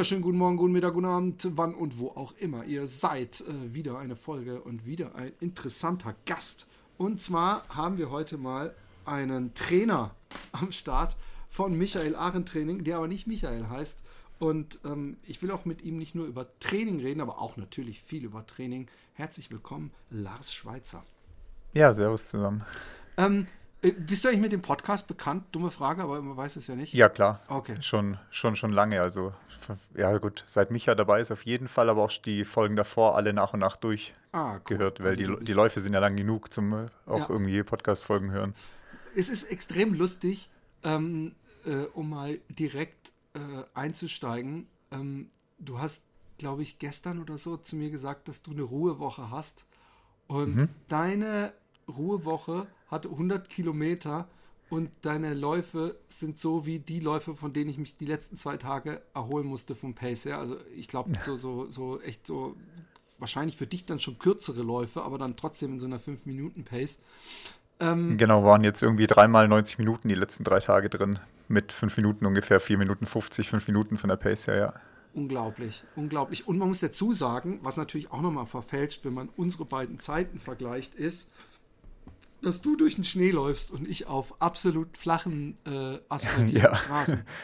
Wunderschönen guten Morgen, guten Mittag, guten Abend, wann und wo auch immer ihr seid. Äh, wieder eine Folge und wieder ein interessanter Gast. Und zwar haben wir heute mal einen Trainer am Start von Michael Arendt Training, der aber nicht Michael heißt. Und ähm, ich will auch mit ihm nicht nur über Training reden, aber auch natürlich viel über Training. Herzlich willkommen, Lars Schweitzer. Ja, servus zusammen. Ähm, äh, bist du eigentlich mit dem Podcast bekannt? Dumme Frage, aber man weiß es ja nicht. Ja, klar. Okay. Schon, schon, schon lange. Also, ja, gut, seit Micha dabei ist auf jeden Fall, aber auch die Folgen davor alle nach und nach durchgehört, Ah, cool. weil Also die, die Läufe sind ja lang genug zum äh, auch Ja. irgendwie Podcast-Folgen hören. Es ist extrem lustig, ähm, äh, um mal direkt äh, einzusteigen. Ähm, du hast, glaube ich, gestern oder so zu mir gesagt, dass du eine Ruhewoche hast. Und Mhm. deine Ruhewoche hat 100 Kilometer und deine Läufe sind so wie die Läufe, von denen ich mich die letzten zwei Tage erholen musste vom Pace her. Also ich glaube, so, so, so echt so wahrscheinlich für dich dann schon kürzere Läufe, aber dann trotzdem in so einer 5-Minuten-Pace. Ähm, Genau, waren jetzt irgendwie dreimal 90 Minuten die letzten drei Tage drin. Mit fünf Minuten ungefähr, vier Minuten 50, fünf Minuten von der Pace her, ja. Unglaublich, unglaublich. Und man muss dazu sagen, was natürlich auch nochmal verfälscht, wenn man unsere beiden Zeiten vergleicht, ist, dass du durch den Schnee läufst und ich auf absolut flachen, äh, asphaltierten Ja. Straßen.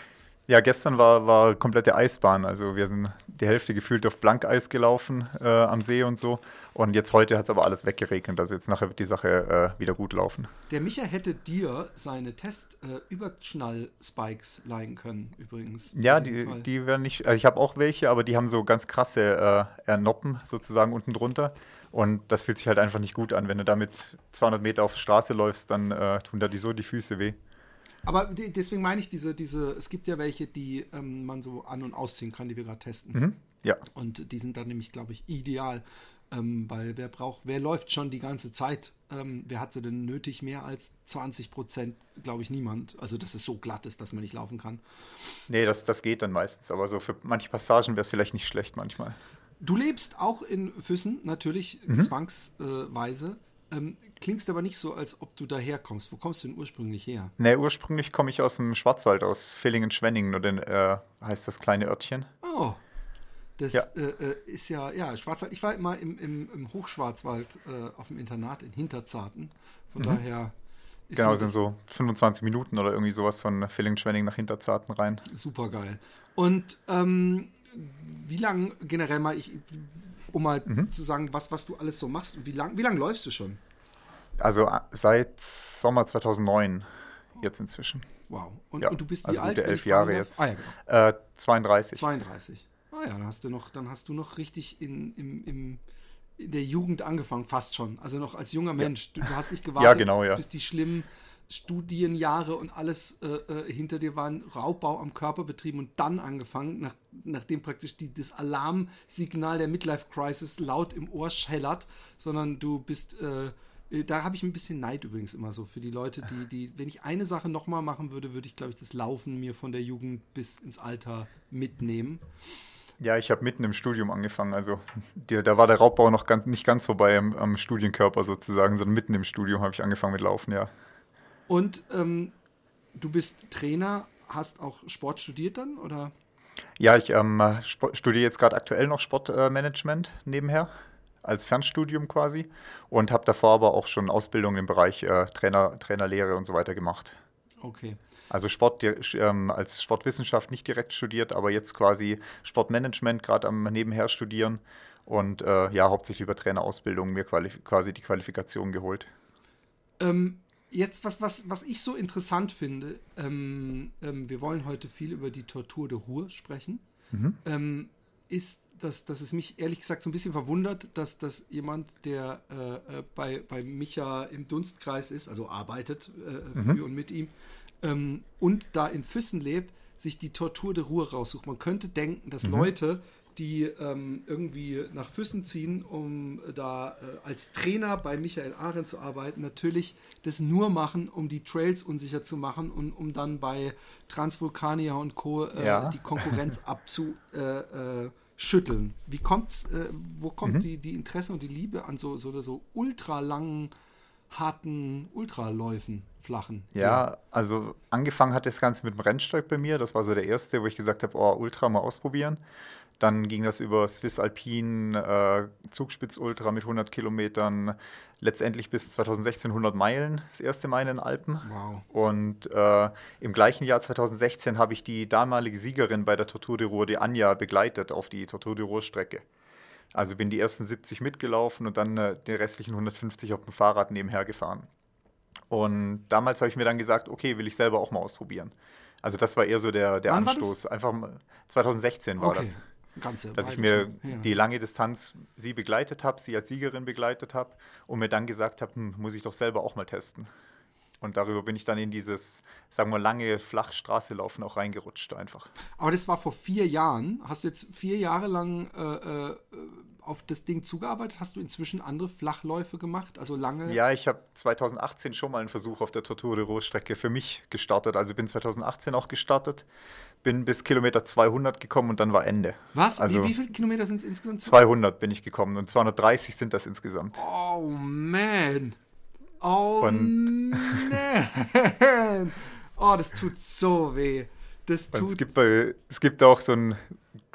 Ja, gestern war, war komplette Eisbahn. Also wir sind die Hälfte gefühlt auf Blankeis gelaufen äh, am See und so. Und jetzt heute hat es aber alles weggeregnet. Also jetzt nachher wird die Sache äh, wieder gut laufen. Der Micha hätte dir seine Test-Überschnall-Spikes leihen können, übrigens. Ja, die, Fall. die werden nicht, also ich habe auch welche, aber die haben so ganz krasse äh, eher Noppen sozusagen unten drunter. Und das fühlt sich halt einfach nicht gut an. Wenn du damit 200 Meter auf Straße läufst, dann äh, tun da die so die Füße weh. Aber de- deswegen meine ich diese, diese, es gibt ja welche, die ähm, man so an- und ausziehen kann, die wir gerade testen. Mhm. Ja, Und die sind dann nämlich, glaube ich, ideal. Ähm, weil wer braucht, wer läuft schon die ganze Zeit? Ähm, wer hat sie denn nötig? Mehr als 20 Prozent, glaube ich, niemand. Also, dass es so glatt ist, dass man nicht laufen kann. nee, das, das geht dann meistens. Aber so für manche Passagen wäre es vielleicht nicht schlecht manchmal. Du lebst auch in Füssen, natürlich zwangsweise. Ähm, klingst aber nicht so, als ob du daherkommst. Wo kommst du denn ursprünglich her? Nee, ursprünglich komme ich aus dem Schwarzwald, aus Villingen-Schwenningen, oder den, äh, heißt das kleine Örtchen. Oh, das Ja. äh, äh, ist ja, ja, Schwarzwald. Ich war immer im, im, im Hochschwarzwald äh, auf dem Internat in Hinterzarten. Von daher ist Genau, sind so 25 Minuten oder irgendwie sowas von Villingen-Schwenningen nach Hinterzarten rein. super geil. Und ähm, wie lang generell mal, ich, um mal Mhm. zu sagen, was, was du alles so machst, wie lang, wie lang läufst du schon? Also äh, seit Sommer 2009 jetzt inzwischen. Wow. Und, Ja, und du bist wie also alt? gute elf Jahre jetzt. Ah ja, genau. Äh, 32. 32. Ah ja, dann hast du noch, dann hast du noch richtig in, im, im, in der Jugend angefangen, fast schon. Also noch als junger Mensch. Du, du hast nicht gewartet, Ja, genau, ja. bis die schlimmen Studienjahre und alles äh, äh, hinter dir waren, Raubbau am Körper betrieben und dann angefangen, nach, nachdem praktisch die, das Alarmsignal der Midlife Crisis laut im Ohr schellert, sondern du bist äh, da habe ich ein bisschen Neid übrigens immer so für die Leute, die, die, wenn ich eine Sache nochmal machen würde, würde ich, glaube ich, das Laufen mir von der Jugend bis ins Alter mitnehmen. Ja, ich habe mitten im Studium angefangen. Also die, da war der Raubbau noch ganz, nicht ganz vorbei am, am Studienkörper sozusagen, sondern mitten im Studium habe ich angefangen mit Laufen, ja. Und ähm, du bist Trainer, hast auch Sport studiert dann, oder? Ja, ich ähm, studiere jetzt gerade aktuell noch Sportmanagement nebenher, als Fernstudium quasi. Und habe davor aber auch schon Ausbildung im Bereich äh, Trainer, Trainerlehre und so weiter gemacht. Okay. Also Sport ähm, als Sportwissenschaft nicht direkt studiert, aber jetzt quasi Sportmanagement gerade am nebenher studieren und äh, ja, hauptsächlich über Trainerausbildung mir quasi die Qualifikation geholt. Ähm, jetzt, was, was, was ich so interessant finde, ähm, ähm, wir wollen heute viel über die Tortur de Ruhr sprechen, ähm, ist, dass, dass es mich ehrlich gesagt so ein bisschen verwundert, dass, dass jemand, der äh, äh, bei, bei Micha im Dunstkreis ist, also arbeitet äh, für und mit ihm, ähm, und da in Füssen lebt, sich die Tortur de Ruhr raussucht. Man könnte denken, dass Leute, die ähm, irgendwie nach Füssen ziehen, um da äh, als Trainer bei Michael Arendt zu arbeiten, natürlich das nur machen, um die Trails unsicher zu machen und um dann bei Transvulkania und Co. Äh, Ja. die Konkurrenz abzuschütteln. Äh, schütteln. Wie kommt's, äh, wo kommt Mhm. die, die Interesse und die Liebe an so, so, so ultralangen, harten Ultraläufen, flachen? Ja, also angefangen hat das Ganze mit dem Rennsteig bei mir. Das war so der erste, wo ich gesagt habe, oh, Ultra mal ausprobieren. Dann ging das über Swiss Alpine, äh, Zugspitz Ultra mit 100 Kilometern, letztendlich bis 2016 100 Meilen, das erste Mal in den Alpen. Wow. Und äh, im gleichen Jahr 2016 habe ich die damalige Siegerin bei der Tortur de Ruhr, die Anja, begleitet auf die Tortur de Ruhr-Strecke. Also bin die ersten 70 mitgelaufen und dann äh, die restlichen 150 auf dem Fahrrad nebenher gefahren. Und damals habe ich mir dann gesagt, okay, will ich selber auch mal ausprobieren. Also das war eher so der, der Wann? Anstoß. Einfach mal, 2016 war Okay. das. Ganze Dass ich mir. Ja. die lange Distanz sie begleitet habe, sie als Siegerin begleitet habe und mir dann gesagt habe, hm, muss ich doch selber auch mal testen. Und darüber bin ich dann in dieses, sagen wir, lange Flachstraße laufen auch reingerutscht einfach. Aber das war vor vier Jahren. Hast du jetzt vier Jahre lang äh, äh, auf das Ding zugearbeitet? Hast du inzwischen andere Flachläufe gemacht? Also lange? Ja, ich habe 2018 schon mal einen Versuch auf der Tortur de Ruhr-Strecke für mich gestartet. Also bin 2018 auch gestartet, bin bis Kilometer 200 gekommen und dann war Ende. Was? Also wie, wie viele Kilometer sind es insgesamt? 200 bin ich gekommen und 230 sind das insgesamt. Oh man. Oh Und- man. Oh, das tut so weh. Das Und es tut. gibt, bei, es gibt auch so ein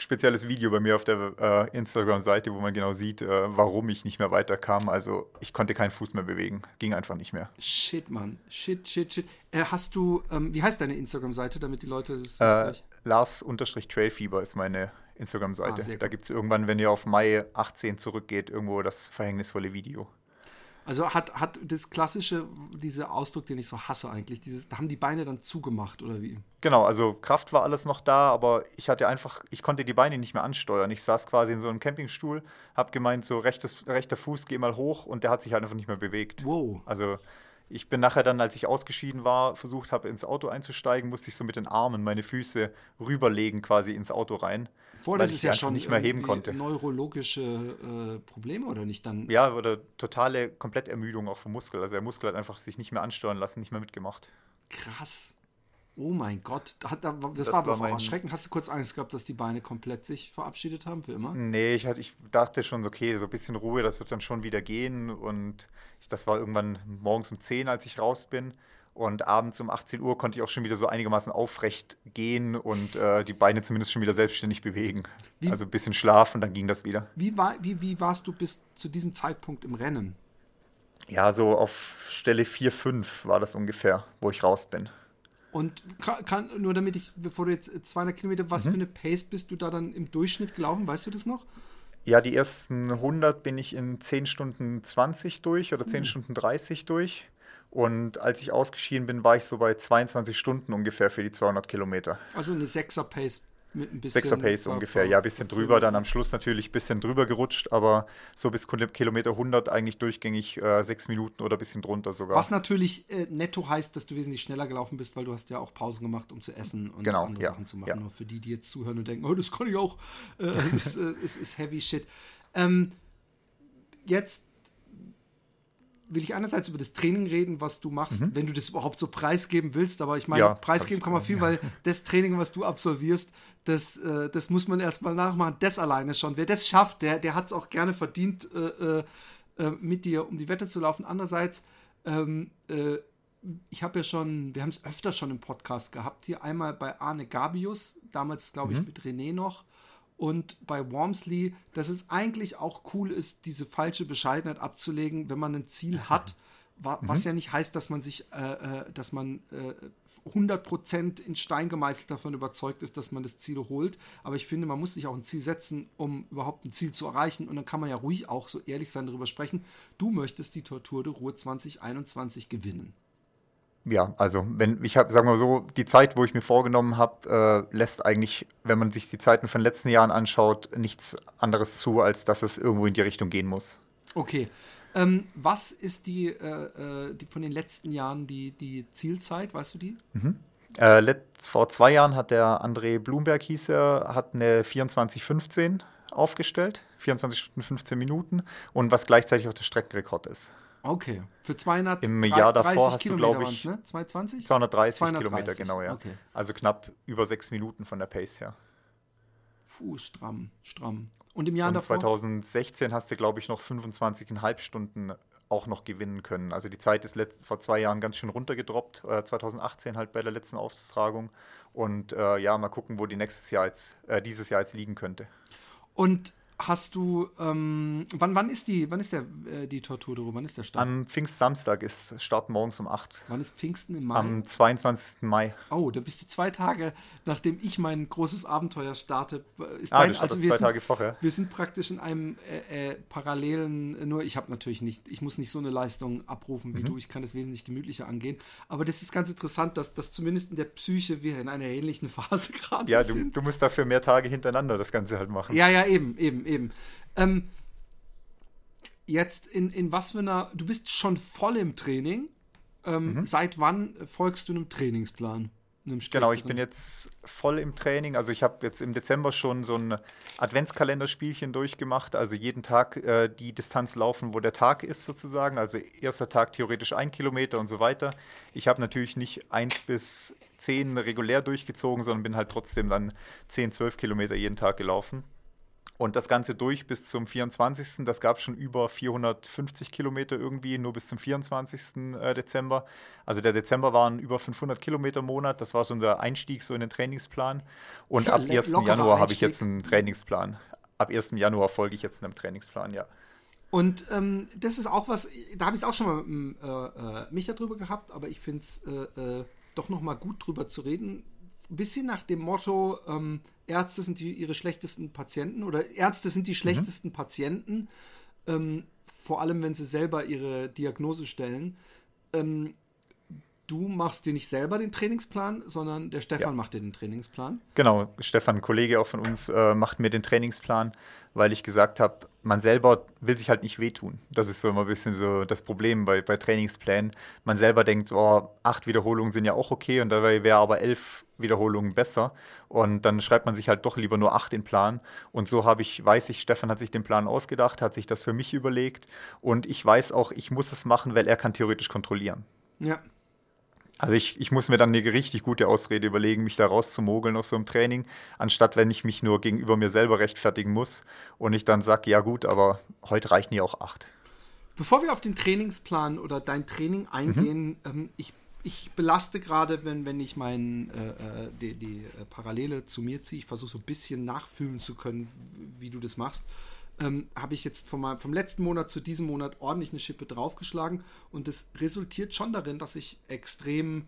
spezielles Video bei mir auf der äh, Instagram-Seite, wo man genau sieht, äh, warum ich nicht mehr weiterkam. Also ich konnte keinen Fuß mehr bewegen, ging einfach nicht mehr. Shit, Mann. Shit, shit, shit. Äh, hast du, ähm, wie heißt deine Instagram-Seite, damit die Leute das, das Äh, gleich- Lars-Trailfieber ist meine Ah, Instagram-Seite. sehr da gibt es irgendwann, wenn ihr auf Mai 18 zurückgeht, irgendwo das verhängnisvolle Video. Also hat, hat das klassische, dieser Ausdruck, den ich so hasse eigentlich, dieses, da haben die Beine dann zugemacht oder wie? Genau, also Kraft war alles noch da, aber ich hatte einfach, ich konnte die Beine nicht mehr ansteuern. Ich saß quasi in so einem Campingstuhl, hab gemeint, so rechtes, rechter Fuß, geh mal hoch und der hat sich halt einfach nicht mehr bewegt. Wow. Also ich bin nachher dann, als ich ausgeschieden war, versucht habe, ins Auto einzusteigen, musste ich so mit den Armen meine Füße rüberlegen quasi ins Auto rein. Weil das ich ist ja schon nicht mehr heben konnte. neurologische äh, Probleme oder nicht dann? Ja, oder totale Komplettermüdung auch vom Muskel. Also der Muskel hat einfach sich nicht mehr ansteuern lassen, nicht mehr mitgemacht. Krass. Oh mein Gott, das, das, Das war aber war auch erschreckend. Hast du kurz Angst gehabt, dass die Beine komplett sich verabschiedet haben für immer? Nee, ich, hatte, ich dachte schon, so, okay, so ein bisschen Ruhe, das wird dann schon wieder gehen. Und ich, das war irgendwann morgens um 10, als ich raus bin. Und abends um 18 Uhr konnte ich auch schon wieder so einigermaßen aufrecht gehen und äh, die Beine zumindest schon wieder selbstständig bewegen. Wie- Also ein bisschen schlafen, dann ging das wieder. Wie, war, wie, wie warst du bis zu diesem Zeitpunkt im Rennen? Ja, so auf Stelle 4, 5 war das ungefähr, wo ich raus bin. Und kann, nur damit ich, bevor du jetzt 200 Kilometer, was Mhm. für eine Pace bist du da dann im Durchschnitt gelaufen? Weißt du das noch? Ja, die ersten 100 bin ich in 10 Stunden 20 durch oder 10 Stunden 30 durch. Und als ich ausgeschieden bin, war ich so bei 22 Stunden ungefähr für die 200 Kilometer. Also eine 6er Pace mit ein bisschen. 6er Pace ungefähr, ja, ein bisschen drüber, dann am Schluss natürlich ein bisschen drüber gerutscht, aber so bis Kil- Kilometer 100 eigentlich durchgängig äh, 6 Minuten oder ein bisschen drunter sogar. Was natürlich äh, netto heißt, dass du wesentlich schneller gelaufen bist, weil du hast ja auch Pausen gemacht, um zu essen und Genau, andere ja, Sachen zu machen. ja. Nur für die, die jetzt zuhören und denken, oh, das kann ich auch. Äh, es, ist, äh, es ist heavy shit. Ähm, jetzt will ich einerseits über das Training reden, was du machst, wenn du das überhaupt so preisgeben willst. Aber ich meine, Mhm. Ja, preisgeben kann man viel, weil das Training, was du absolvierst, das, äh, das muss man erstmal nachmachen. Das alleine schon. Wer das schafft, der, der hat es auch gerne verdient, äh, äh, äh, mit dir um die Wette zu laufen. Andererseits, ähm, äh, ich habe ja schon, wir haben es öfter schon im Podcast gehabt, hier einmal bei Arne Gabius, damals glaube ich Mhm. mit René noch, und bei Wormsley, dass es eigentlich auch cool ist, diese falsche Bescheidenheit abzulegen, wenn man ein Ziel hat, wa Mhm. was ja nicht heißt, dass man sich, äh, äh, dass man äh, 100% in Stein gemeißelt davon überzeugt ist, dass man das Ziel holt. Aber ich finde, man muss sich auch ein Ziel setzen, um überhaupt ein Ziel zu erreichen. Und dann kann man ja ruhig auch so ehrlich sein, darüber sprechen. Du möchtest die Tortur de Ruhr 2021 gewinnen. Ja, also wenn ich habe, sagen wir so, die Zeit, wo ich mir vorgenommen habe, äh, lässt eigentlich, wenn man sich die Zeiten von den letzten Jahren anschaut, nichts anderes zu, als dass es irgendwo in die Richtung gehen muss. Okay. Ähm, was ist die, äh, äh, die von den letzten Jahren die, die Zielzeit, weißt du die? Äh, letzt, vor zwei Jahren hat der André Blumberg, hieß er, hat eine 24,15 aufgestellt. 24 Stunden 15 Minuten und was gleichzeitig auch der Streckenrekord ist. Okay, für 200 Im Jahr davor hast du, glaube ich, ne? 220? 230, 230 Kilometer, genau, ja. Okay. Also knapp über sechs Minuten von der Pace her. Puh, stramm, stramm. Und im Jahr und davor? 2016 hast du, glaube ich, noch 25,5 Stunden auch noch gewinnen können. Also die Zeit ist vor zwei Jahren ganz schön runtergedroppt, äh, 2018 halt bei der letzten Austragung. Und äh, ja, mal gucken, wo die nächstes Jahr jetzt, äh, dieses Jahr jetzt liegen könnte. Und hast du, ähm, wann, wann ist die, wann ist der, äh, die Torturo, wann ist der Start? Am Pfingstsamstag ist Start morgens um 8. Wann ist Pfingsten im Mai? Am 22. Mai. Oh, da bist du zwei Tage, nachdem ich mein großes Abenteuer starte. Ist ah, dein, also wir zwei sind, Tage vorher. Wir sind praktisch in einem äh, äh, parallelen, nur ich habe natürlich nicht, ich muss nicht so eine Leistung abrufen wie mhm. du, ich kann es wesentlich gemütlicher angehen, aber das ist ganz interessant, dass, dass zumindest in der Psyche wir in einer ähnlichen Phase gerade ja, sind. Ja, du, du musst dafür mehr Tage hintereinander das Ganze halt machen. Ja, ja, eben, eben, eben. Ähm, jetzt in, in was für einer, du bist schon voll im Training. Ähm, mhm. Seit wann folgst du einem Trainingsplan? Einem genau, ich bin jetzt voll im Training. Also ich habe jetzt im Dezember schon so ein Adventskalenderspielchen durchgemacht. Also jeden Tag äh, die Distanz laufen, wo der Tag ist sozusagen. Also erster Tag theoretisch ein Kilometer und so weiter. Ich habe natürlich nicht eins bis zehn regulär durchgezogen, sondern bin halt trotzdem dann zehn, zwölf Kilometer jeden Tag gelaufen. Und das Ganze durch bis zum 24. Das gab schon über 450 Kilometer irgendwie, nur bis zum 24. Äh, Dezember. Also der Dezember waren über 500 Kilometer Monat. Das war so unser Einstieg so in den Trainingsplan. Und ja, ab 1. Januar habe ich jetzt einen Trainingsplan. Ab 1. Januar folge ich jetzt einem Trainingsplan, ja. Und ähm, das ist auch was, da habe ich es auch schon mal mit äh, äh, Micha drüber gehabt, aber ich finde es äh, äh, doch noch mal gut drüber zu reden. Ein bisschen nach dem Motto, ähm, Ärzte sind die, ihre schlechtesten Patienten oder Ärzte sind die mhm. schlechtesten mhm. Patienten, ähm, vor allem wenn sie selber ihre Diagnose stellen. Ähm, du machst dir nicht selber den Trainingsplan, sondern der Stefan ja. macht dir den Trainingsplan. Genau, Stefan, ein Kollege auch von uns, äh, macht mir den Trainingsplan, weil ich gesagt habe, man selber will sich halt nicht wehtun. Das ist so immer ein bisschen so das Problem bei, bei Trainingsplänen. Man selber denkt, oh, acht Wiederholungen sind ja auch okay und dabei wäre aber elf Wiederholungen besser. Und dann schreibt man sich halt doch lieber nur acht in Plan. Und so habe ich, weiß ich, Stefan hat sich den Plan ausgedacht, hat sich das für mich überlegt. Und ich weiß auch, ich muss es machen, weil er kann theoretisch kontrollieren. Ja. Also ich, ich muss mir dann eine richtig gute Ausrede überlegen, mich da rauszumogeln aus so einem Training, anstatt wenn ich mich nur gegenüber mir selber rechtfertigen muss und ich dann sage, ja gut, aber heute reichen ja auch acht. Bevor wir auf den Trainingsplan oder dein Training eingehen, mhm. ähm, ich, ich belaste gerade, wenn, wenn ich mein, äh, äh die, die äh, Parallele zu mir ziehe, ich versuche so ein bisschen nachfühlen zu können, wie du das machst ähm, habe ich jetzt vom, vom letzten Monat zu diesem Monat ordentlich eine Schippe draufgeschlagen und das resultiert schon darin, dass ich extrem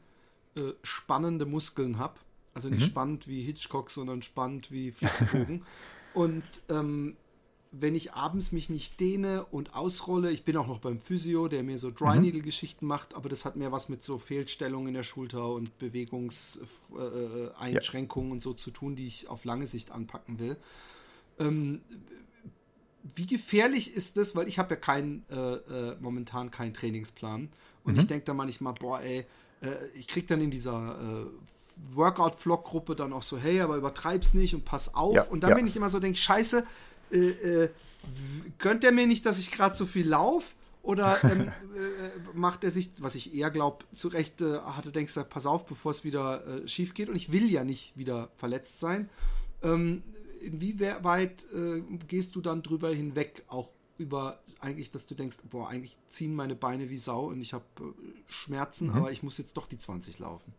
äh, spannende Muskeln habe. Also nicht mhm. spannend wie Hitchcock, sondern spannend wie Flitzebogen. und ähm, wenn ich abends mich nicht dehne und ausrolle, ich bin auch noch beim Physio, der mir so Dry Needle Geschichten mhm. macht, aber das hat mehr was mit so Fehlstellungen in der Schulter und Bewegungseinschränkungen äh, ja. und so zu tun, die ich auf lange Sicht anpacken will. Ähm, wie gefährlich ist das, weil ich habe ja kein, äh, äh, momentan keinen Trainingsplan und mhm. ich denke da manchmal, boah, ey, äh, ich krieg dann in dieser äh, Workout-Vlog-Gruppe dann auch so, hey, aber übertreib's nicht und pass auf. Ja, und dann ja. bin ich immer so, denke, scheiße, äh, äh, gönnt er mir nicht, dass ich gerade so viel laufe? Oder ähm, macht er sich, was ich eher glaube, zurecht hatte, denkst du, pass auf, bevor es wieder schief geht. Und ich will ja nicht wieder verletzt sein. Ähm, inwieweit äh, gehst du dann drüber hinweg, auch über eigentlich, dass du denkst, boah, eigentlich ziehen meine Beine wie Sau und ich habe äh, Schmerzen, mhm. aber ich muss jetzt doch die 20 laufen.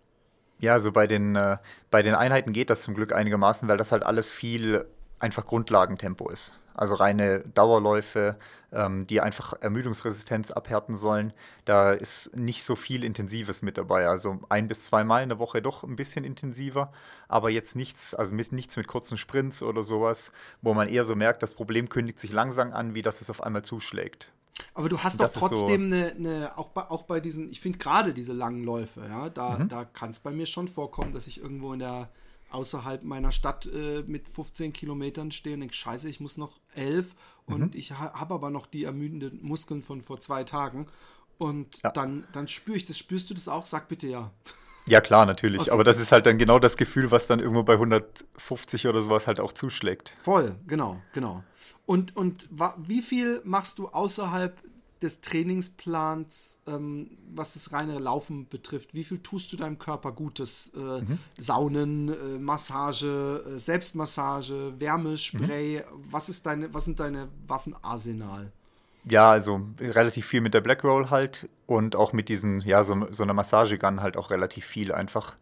Ja, also bei den, äh, bei den Einheiten geht das zum Glück einigermaßen, weil das halt alles viel einfach Grundlagentempo ist. Also reine Dauerläufe, ähm, die einfach Ermüdungsresistenz abhärten sollen. Da ist nicht so viel Intensives mit dabei. Also ein bis zweimal in der Woche doch ein bisschen intensiver, aber jetzt nichts, also mit, nichts mit kurzen Sprints oder sowas, wo man eher so merkt, das Problem kündigt sich langsam an, wie dass es auf einmal zuschlägt. Aber du hast doch trotzdem eine, so eine, auch, bei, auch bei diesen, ich finde gerade diese langen Läufe, ja, da, mhm. da kann es bei mir schon vorkommen, dass ich irgendwo in der außerhalb meiner Stadt äh, mit 15 Kilometern stehe und denke, scheiße, ich muss noch elf mhm. und ich ha habe aber noch die ermüdenden Muskeln von vor zwei Tagen. Und ja. dann, dann spüre ich das. Spürst du das auch? Sag bitte ja. Ja, klar, natürlich. Okay. Aber das ist halt dann genau das Gefühl, was dann irgendwo bei 150 oder sowas halt auch zuschlägt. Voll, genau, genau. Und, und wie viel machst du außerhalb des Trainingsplans, ähm, was das reine Laufen betrifft? Wie viel tust du deinem Körper Gutes? Äh, mhm. Saunen, äh, Massage, äh, Selbstmassage, Wärmespray. Mhm. Was, ist deine, was sind deine Waffenarsenal? Ja, also relativ viel mit der Black Roll halt und auch mit diesen, ja, so, so einer Massagegun halt auch relativ viel einfach.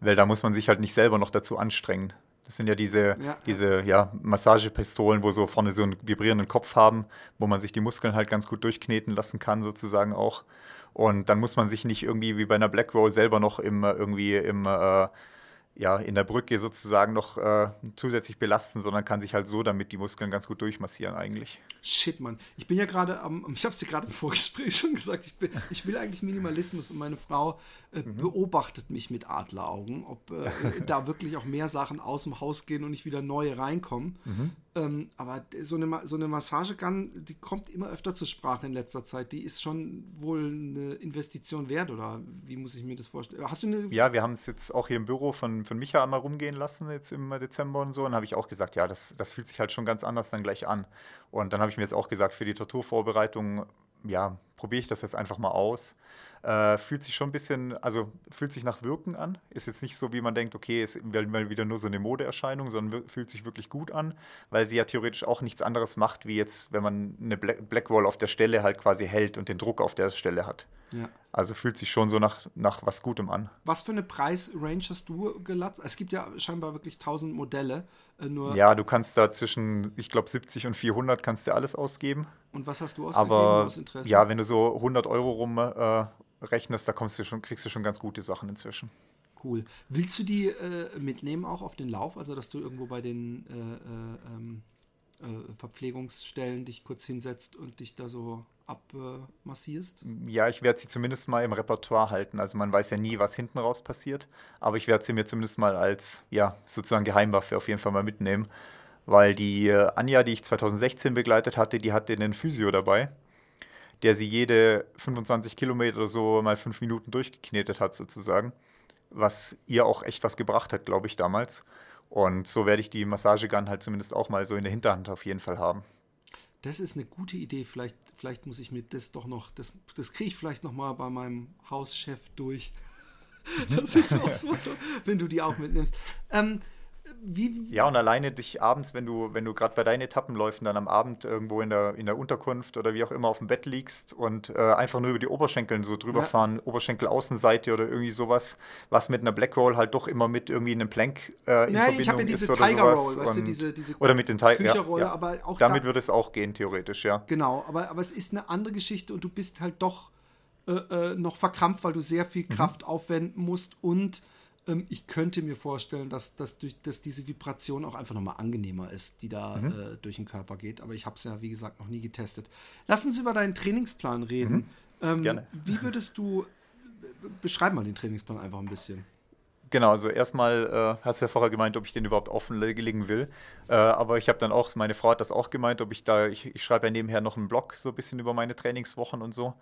Weil da muss man sich halt nicht selber noch dazu anstrengen. Das sind ja diese, ja, diese ja. Massagepistolen, wo so vorne so einen vibrierenden Kopf haben, wo man sich die Muskeln halt ganz gut durchkneten lassen kann, sozusagen auch. Und dann muss man sich nicht irgendwie wie bei einer Black Roll selber noch im, irgendwie im äh, ja, in der Brücke sozusagen noch äh, zusätzlich belasten, sondern kann sich halt so damit die Muskeln ganz gut durchmassieren eigentlich. Shit, Mann. Ich bin ja gerade am, ich habe es dir gerade im Vorgespräch schon gesagt, ich, bin, ich, will eigentlich Minimalismus und meine Frau äh, mhm. beobachtet mich mit Adleraugen, ob äh, da wirklich auch mehr Sachen aus dem Haus gehen und nicht wieder neue reinkommen. Mhm. Ähm, aber so eine, so eine Massagegun, die kommt immer öfter zur Sprache in letzter Zeit. Die ist schon wohl eine Investition wert, oder wie muss ich mir das vorstellen? Hast du eine. Ja, wir haben es jetzt auch hier im Büro von, von Micha einmal rumgehen lassen, jetzt im Dezember und so. Und habe ich auch gesagt, ja, das, das fühlt sich halt schon ganz anders dann gleich an. Und dann habe ich mir jetzt auch gesagt, für die Torturvorbereitung, ja, probiere ich das jetzt einfach mal aus. Äh, fühlt sich schon ein bisschen, also fühlt sich nach Wirken an. Ist jetzt nicht so, wie man denkt, okay, ist mal wieder nur so eine Modeerscheinung, sondern fühlt sich wirklich gut an, weil sie ja theoretisch auch nichts anderes macht, wie jetzt, wenn man eine Blackwall auf der Stelle halt quasi hält und den Druck auf der Stelle hat. Ja. Also fühlt sich schon so nach, nach was Gutem an. Was für eine Preisrange hast du gelatzt? Es gibt ja scheinbar wirklich 1000 Modelle. Äh, nur ja, du kannst da zwischen, ich glaube, 70 und 400 kannst du alles ausgeben. Und was hast du ausgegeben Aber, aus Interesse? Ja, wenn du so 100 Euro rum äh, rechnest, da kommst du schon, kriegst du schon ganz gute Sachen inzwischen. Cool. Willst du die äh, mitnehmen auch auf den Lauf? Also, dass du irgendwo bei den äh, äh ähm, äh, Verpflegungsstellen dich kurz hinsetzt und dich da so abmassierst? ja, ich werde sie zumindest mal im Repertoire halten. Also man weiß ja nie, was hinten raus passiert. Aber ich werde sie mir zumindest mal als, ja, sozusagen Geheimwaffe auf jeden Fall mal mitnehmen. Weil die äh, Anja, die ich 2016 begleitet hatte, die hatte einen Physio dabei der sie jede 25 Kilometer so mal fünf Minuten durchgeknetet hat, sozusagen. Was ihr auch echt was gebracht hat, glaube ich, damals. Und so werde ich die Massagegun halt zumindest auch mal so in der Hinterhand auf jeden Fall haben. Das ist eine gute Idee. Vielleicht, vielleicht muss ich mir das doch noch, das, das kriege ich vielleicht noch mal bei meinem Hauschef durch. das ist auch so, wenn du die auch mitnimmst. Ähm, wie, ja, und alleine dich abends, wenn du, wenn du gerade bei deinen Etappenläufen dann am Abend irgendwo in der, in der Unterkunft oder wie auch immer auf dem Bett liegst und äh, einfach nur über die Oberschenkel so drüber ja. fahren, Oberschenkel-Außenseite oder irgendwie sowas, was mit einer Black Roll halt doch immer mit irgendwie einem Plank äh, in ja, Verbindung ich habe ja diese Tiger Roll, weißt du, diese, diese Oder mit den Tiger ja, ja. aber auch Damit da, würde es auch gehen, theoretisch, ja. Genau, aber, aber es ist eine andere Geschichte und du bist halt doch äh, äh noch verkrampft, weil du sehr viel mhm. Kraft mhm. aufwenden musst und ich könnte mir vorstellen, dass, dass, durch, dass diese Vibration auch einfach nochmal angenehmer ist, die da mhm. äh, durch den Körper geht. Aber ich habe es ja, wie gesagt, noch nie getestet. Lass uns über deinen Trainingsplan reden. Mhm. Ähm, Gerne. Wie würdest du, beschreib mal den Trainingsplan einfach ein bisschen. Genau, also erstmal äh, hast du ja vorher gemeint, ob ich den überhaupt offenlegen will. Äh, aber ich habe dann auch, meine Frau hat das auch gemeint, ob ich da, ich, ich schreibe ja nebenher noch einen Blog so ein bisschen über meine Trainingswochen und so.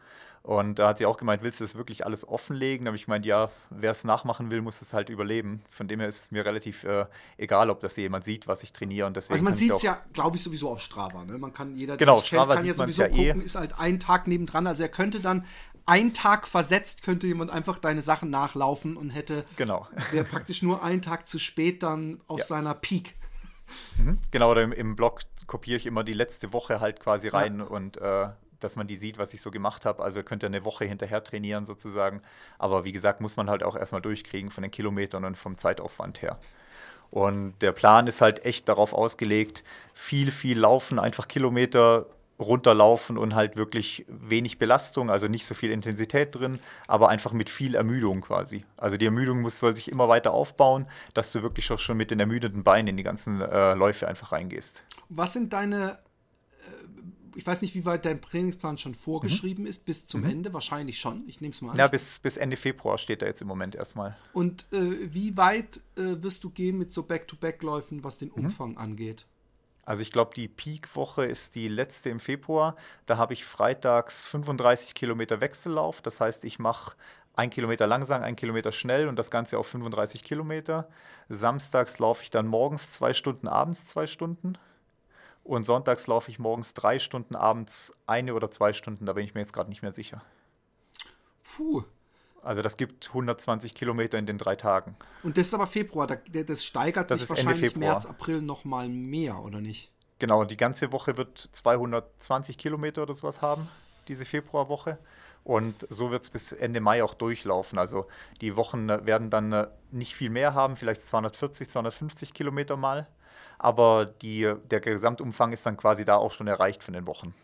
Und da hat sie auch gemeint, willst du das wirklich alles offenlegen? Da habe ich gemeint, ja, wer es nachmachen will, muss es halt überleben. Von dem her ist es mir relativ äh, egal, ob das jemand sieht, was ich trainiere. Und deswegen also man sieht es ja, glaube ich, sowieso auf Strava. Ne? Man kann jeder, genau, Strava kennt, kann ja sowieso ja eh. gucken, eh. ist halt ein Tag nebendran. Also er könnte dann ein Tag versetzt könnte jemand einfach deine Sachen nachlaufen und hätte genau. wäre praktisch nur einen Tag zu spät dann auf ja. seiner Peak. Mhm. Genau, oder im, im, Blog kopiere ich immer die letzte Woche halt quasi rein ja. und äh, dass man die sieht, was ich so gemacht habe. Also könnt ihr eine Woche hinterher trainieren sozusagen. Aber wie gesagt, muss man halt auch erstmal durchkriegen von den Kilometern und vom Zeitaufwand her. Und der Plan ist halt echt darauf ausgelegt, viel, viel laufen, einfach Kilometer runterlaufen und halt wirklich wenig Belastung, also nicht so viel Intensität drin, aber einfach mit viel Ermüdung quasi. Also die Ermüdung muss, soll sich immer weiter aufbauen, dass du wirklich schon mit den ermüdeten Beinen in die ganzen äh, Läufe einfach reingehst. Was sind deine, äh, ich weiß nicht, wie weit dein Trainingsplan schon vorgeschrieben mhm. ist, bis zum mhm. Ende? Wahrscheinlich schon, ich nehme es mal an. Ja, bis, bis Ende Februar steht er jetzt im Moment erstmal. Und äh, wie weit äh, wirst du gehen mit so Back-to-Back-Läufen, was den mhm. Umfang mhm. angeht? Also ich glaube, die Peak-Woche ist die letzte im Februar. Da habe ich freitags 35 Kilometer Wechsellauf. Das heißt, ich mache ein Kilometer langsam, ein Kilometer schnell und das Ganze auf 35 Kilometer. Samstags laufe ich dann morgens zwei Stunden, abends zwei Stunden. Und sonntags laufe ich morgens drei Stunden, abends eine oder zwei Stunden. Da bin ich mir jetzt gerade nicht mehr sicher. Puh. Also das gibt 120 Kilometer in den drei Tagen. Und das ist aber Februar. Das steigert das sich wahrscheinlich März, April noch mal mehr, oder nicht? Genau, die ganze Woche wird 220 Kilometer oder sowas haben, diese Februarwoche. Und so wird es bis Ende Mai auch durchlaufen. Also die Wochen werden dann äh, nicht viel mehr haben, vielleicht 240, 250 Kilometer mal. Aber die, der Gesamtumfang ist dann quasi da auch schon erreicht von den Wochen.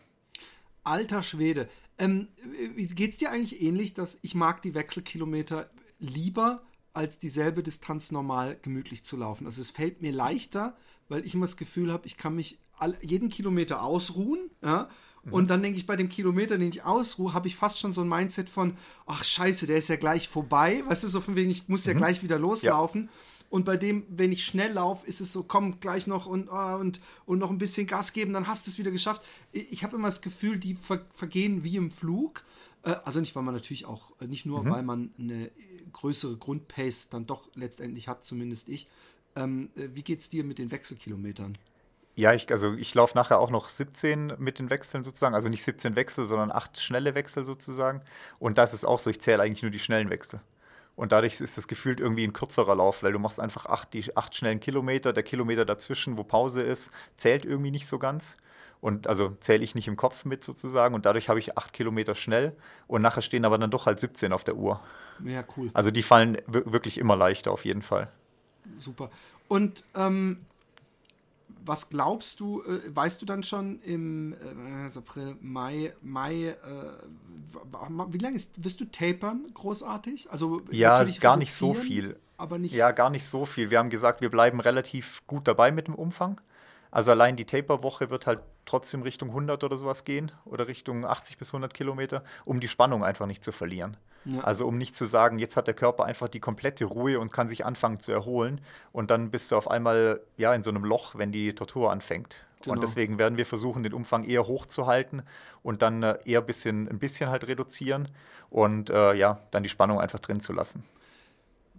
Alter Schwede. Ähm, Geht es dir eigentlich ähnlich, dass ich mag die Wechselkilometer lieber, als dieselbe Distanz normal gemütlich zu laufen? Also es fällt mir leichter, weil ich immer das Gefühl habe, ich kann mich all, jeden Kilometer ausruhen, ja, mhm. und dann denke ich, bei dem Kilometer, den ich ausruhe, habe ich fast schon so ein Mindset von, ach scheiße, der ist ja gleich vorbei. Weißt du, so von wegen, ich muss ja mhm. gleich wieder loslaufen. Ja. Und bei dem, wenn ich schnell laufe, ist es so, komm, gleich noch und, oh, und, und noch ein bisschen Gas geben, dann hast du es wieder geschafft. Ich habe immer das Gefühl, die ver vergehen wie im Flug. Äh, also nicht, weil man natürlich auch, äh, nicht nur, mhm. weil man eine größere Grundpace dann doch letztendlich hat, zumindest ich. Ähm, äh, wie geht es dir mit den Wechselkilometern? Ja, ich, also ich laufe nachher auch noch 17 mit den Wechseln sozusagen. Also nicht 17 Wechsel, sondern 8 schnelle Wechsel sozusagen. Und das ist auch so, ich zähle eigentlich nur die schnellen Wechsel. Und dadurch ist das gefühlt irgendwie ein kürzerer Lauf, weil du machst einfach acht, die acht schnellen Kilometer, der Kilometer dazwischen, wo Pause ist, zählt irgendwie nicht so ganz. Und also zähle ich nicht im Kopf mit sozusagen. Und dadurch habe ich acht Kilometer schnell und nachher stehen aber dann doch halt 17 auf der Uhr. Ja, cool. Also die fallen wirklich immer leichter auf jeden Fall. Super. Und ähm, was glaubst du, äh, weißt du dann schon im äh, April, Mai, Mai, äh, wie lange ist, wirst du tapern großartig? Also ja, gar nicht so viel. Aber nicht ja, gar nicht so viel. Wir haben gesagt, wir bleiben relativ gut dabei mit dem Umfang. Also allein die Taper-Woche wird halt trotzdem Richtung 100 oder sowas gehen oder Richtung 80 bis 100 Kilometer, um die Spannung einfach nicht zu verlieren. Ja. Also um nicht zu sagen, jetzt hat der Körper einfach die komplette Ruhe und kann sich anfangen zu erholen und dann bist du auf einmal ja in so einem Loch, wenn die Tortur anfängt. Genau. Und deswegen werden wir versuchen, den Umfang eher hochzuhalten und dann äh, eher bisschen, ein bisschen halt reduzieren und äh, ja, dann die Spannung einfach drin zu lassen.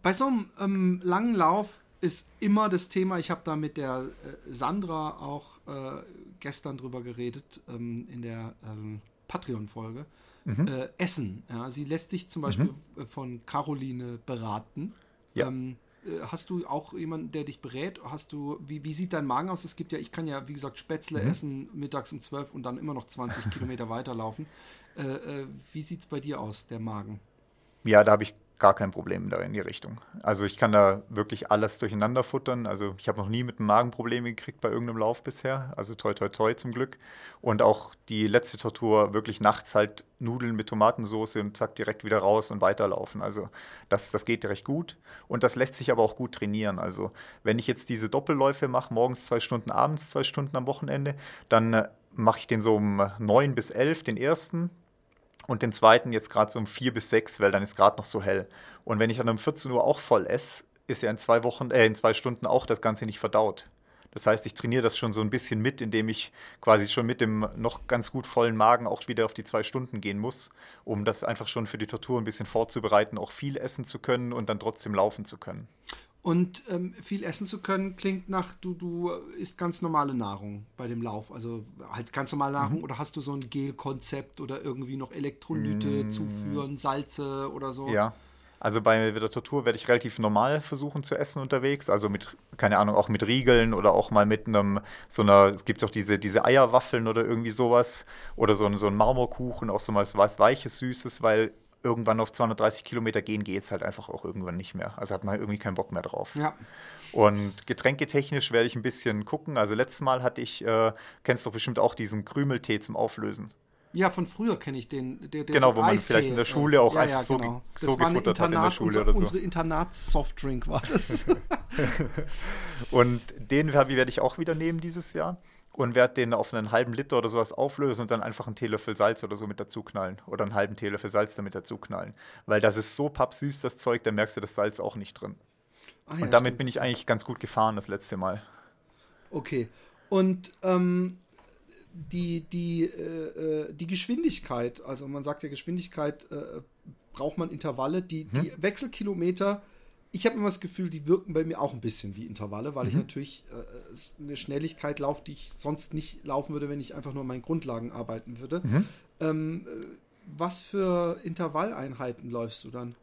Bei so einem ähm, langen Lauf ist immer das Thema, ich habe da mit der äh, Sandra auch äh, gestern drüber geredet ähm, in der ähm, Patreon-Folge mhm. äh, Essen. Ja, sie lässt sich zum Beispiel mhm. von Caroline beraten. Ja. Ähm, äh, hast du auch jemanden, der dich berät? Hast du, wie, wie sieht dein Magen aus? Es gibt ja, ich kann ja, wie gesagt, Spätzle mhm. essen mittags um 12 und dann immer noch 20 Kilometer weiterlaufen. Äh, äh, wie sieht es bei dir aus, der Magen? Ja, da habe ich gar kein Problem da in die Richtung. Also ich kann da wirklich alles durcheinander futtern. Also ich habe noch nie mit dem Magen Probleme gekriegt bei irgendeinem Lauf bisher. Also toi toi toi zum Glück. Und auch die letzte Tortur wirklich nachts halt Nudeln mit Tomatensauce und zack direkt wieder raus und weiterlaufen. Also das, das geht recht gut. Und das lässt sich aber auch gut trainieren. Also wenn ich jetzt diese Doppelläufe mache, morgens zwei Stunden, abends zwei Stunden am Wochenende, dann äh, mache ich den so um neun bis elf, den ersten, und den zweiten jetzt gerade so um vier bis sechs, weil dann ist gerade noch so hell. Und wenn ich dann um 14 Uhr auch voll esse, ist ja in zwei Wochen, äh, in zwei Stunden auch das Ganze nicht verdaut. Das heißt, ich trainiere das schon so ein bisschen mit, indem ich quasi schon mit dem noch ganz gut vollen Magen auch wieder auf die zwei Stunden gehen muss, um das einfach schon für die Tortur ein bisschen vorzubereiten, auch viel essen zu können und dann trotzdem laufen zu können. Und ähm, viel essen zu können klingt nach, du, du isst ganz normale Nahrung bei dem Lauf. Also halt ganz normale Nahrung mhm. oder hast du so ein Gel-Konzept oder irgendwie noch Elektrolyte mhm. zuführen, Salze oder so? Ja. Also bei der Tortur werde ich relativ normal versuchen zu essen unterwegs. Also mit, keine Ahnung, auch mit Riegeln oder auch mal mit einem, so einer, es gibt auch diese, diese Eierwaffeln oder irgendwie sowas. Oder so, so ein Marmorkuchen, auch so was, was Weiches, Süßes, weil irgendwann auf 230 Kilometer gehen geht es halt einfach auch irgendwann nicht mehr. Also hat man irgendwie keinen Bock mehr drauf. Ja. Und getränketechnisch werde ich ein bisschen gucken. Also letztes Mal hatte ich, äh, kennst du doch bestimmt auch diesen Krümeltee zum Auflösen. Ja, von früher kenne ich den. Der, der genau, so wo man vielleicht in der Schule auch ja, einfach ja, genau. so, so gefuttert hat in der Schule unser, oder so. Unsere Internats-Softdrink war das. und den werde ich auch wieder nehmen dieses Jahr und werde den auf einen halben Liter oder sowas auflösen und dann einfach einen Teelöffel Salz oder so mit dazu knallen. Oder einen halben Teelöffel Salz damit dazu knallen. Weil das ist so pappsüß, das Zeug, da merkst du das Salz auch nicht drin. Ah, ja, und damit stimmt. bin ich eigentlich ganz gut gefahren das letzte Mal. Okay. Und ähm, die, die, äh, äh die Geschwindigkeit, also man sagt ja Geschwindigkeit äh, braucht man Intervalle. Die, mhm. die Wechselkilometer, ich habe immer das Gefühl, die wirken bei mir auch ein bisschen wie Intervalle, weil mhm. ich natürlich äh, eine Schnelligkeit laufe, die ich sonst nicht laufen würde, wenn ich einfach nur an meinen Grundlagen arbeiten würde. Mhm. Ähm, äh, was für Intervalleinheiten läufst du dann?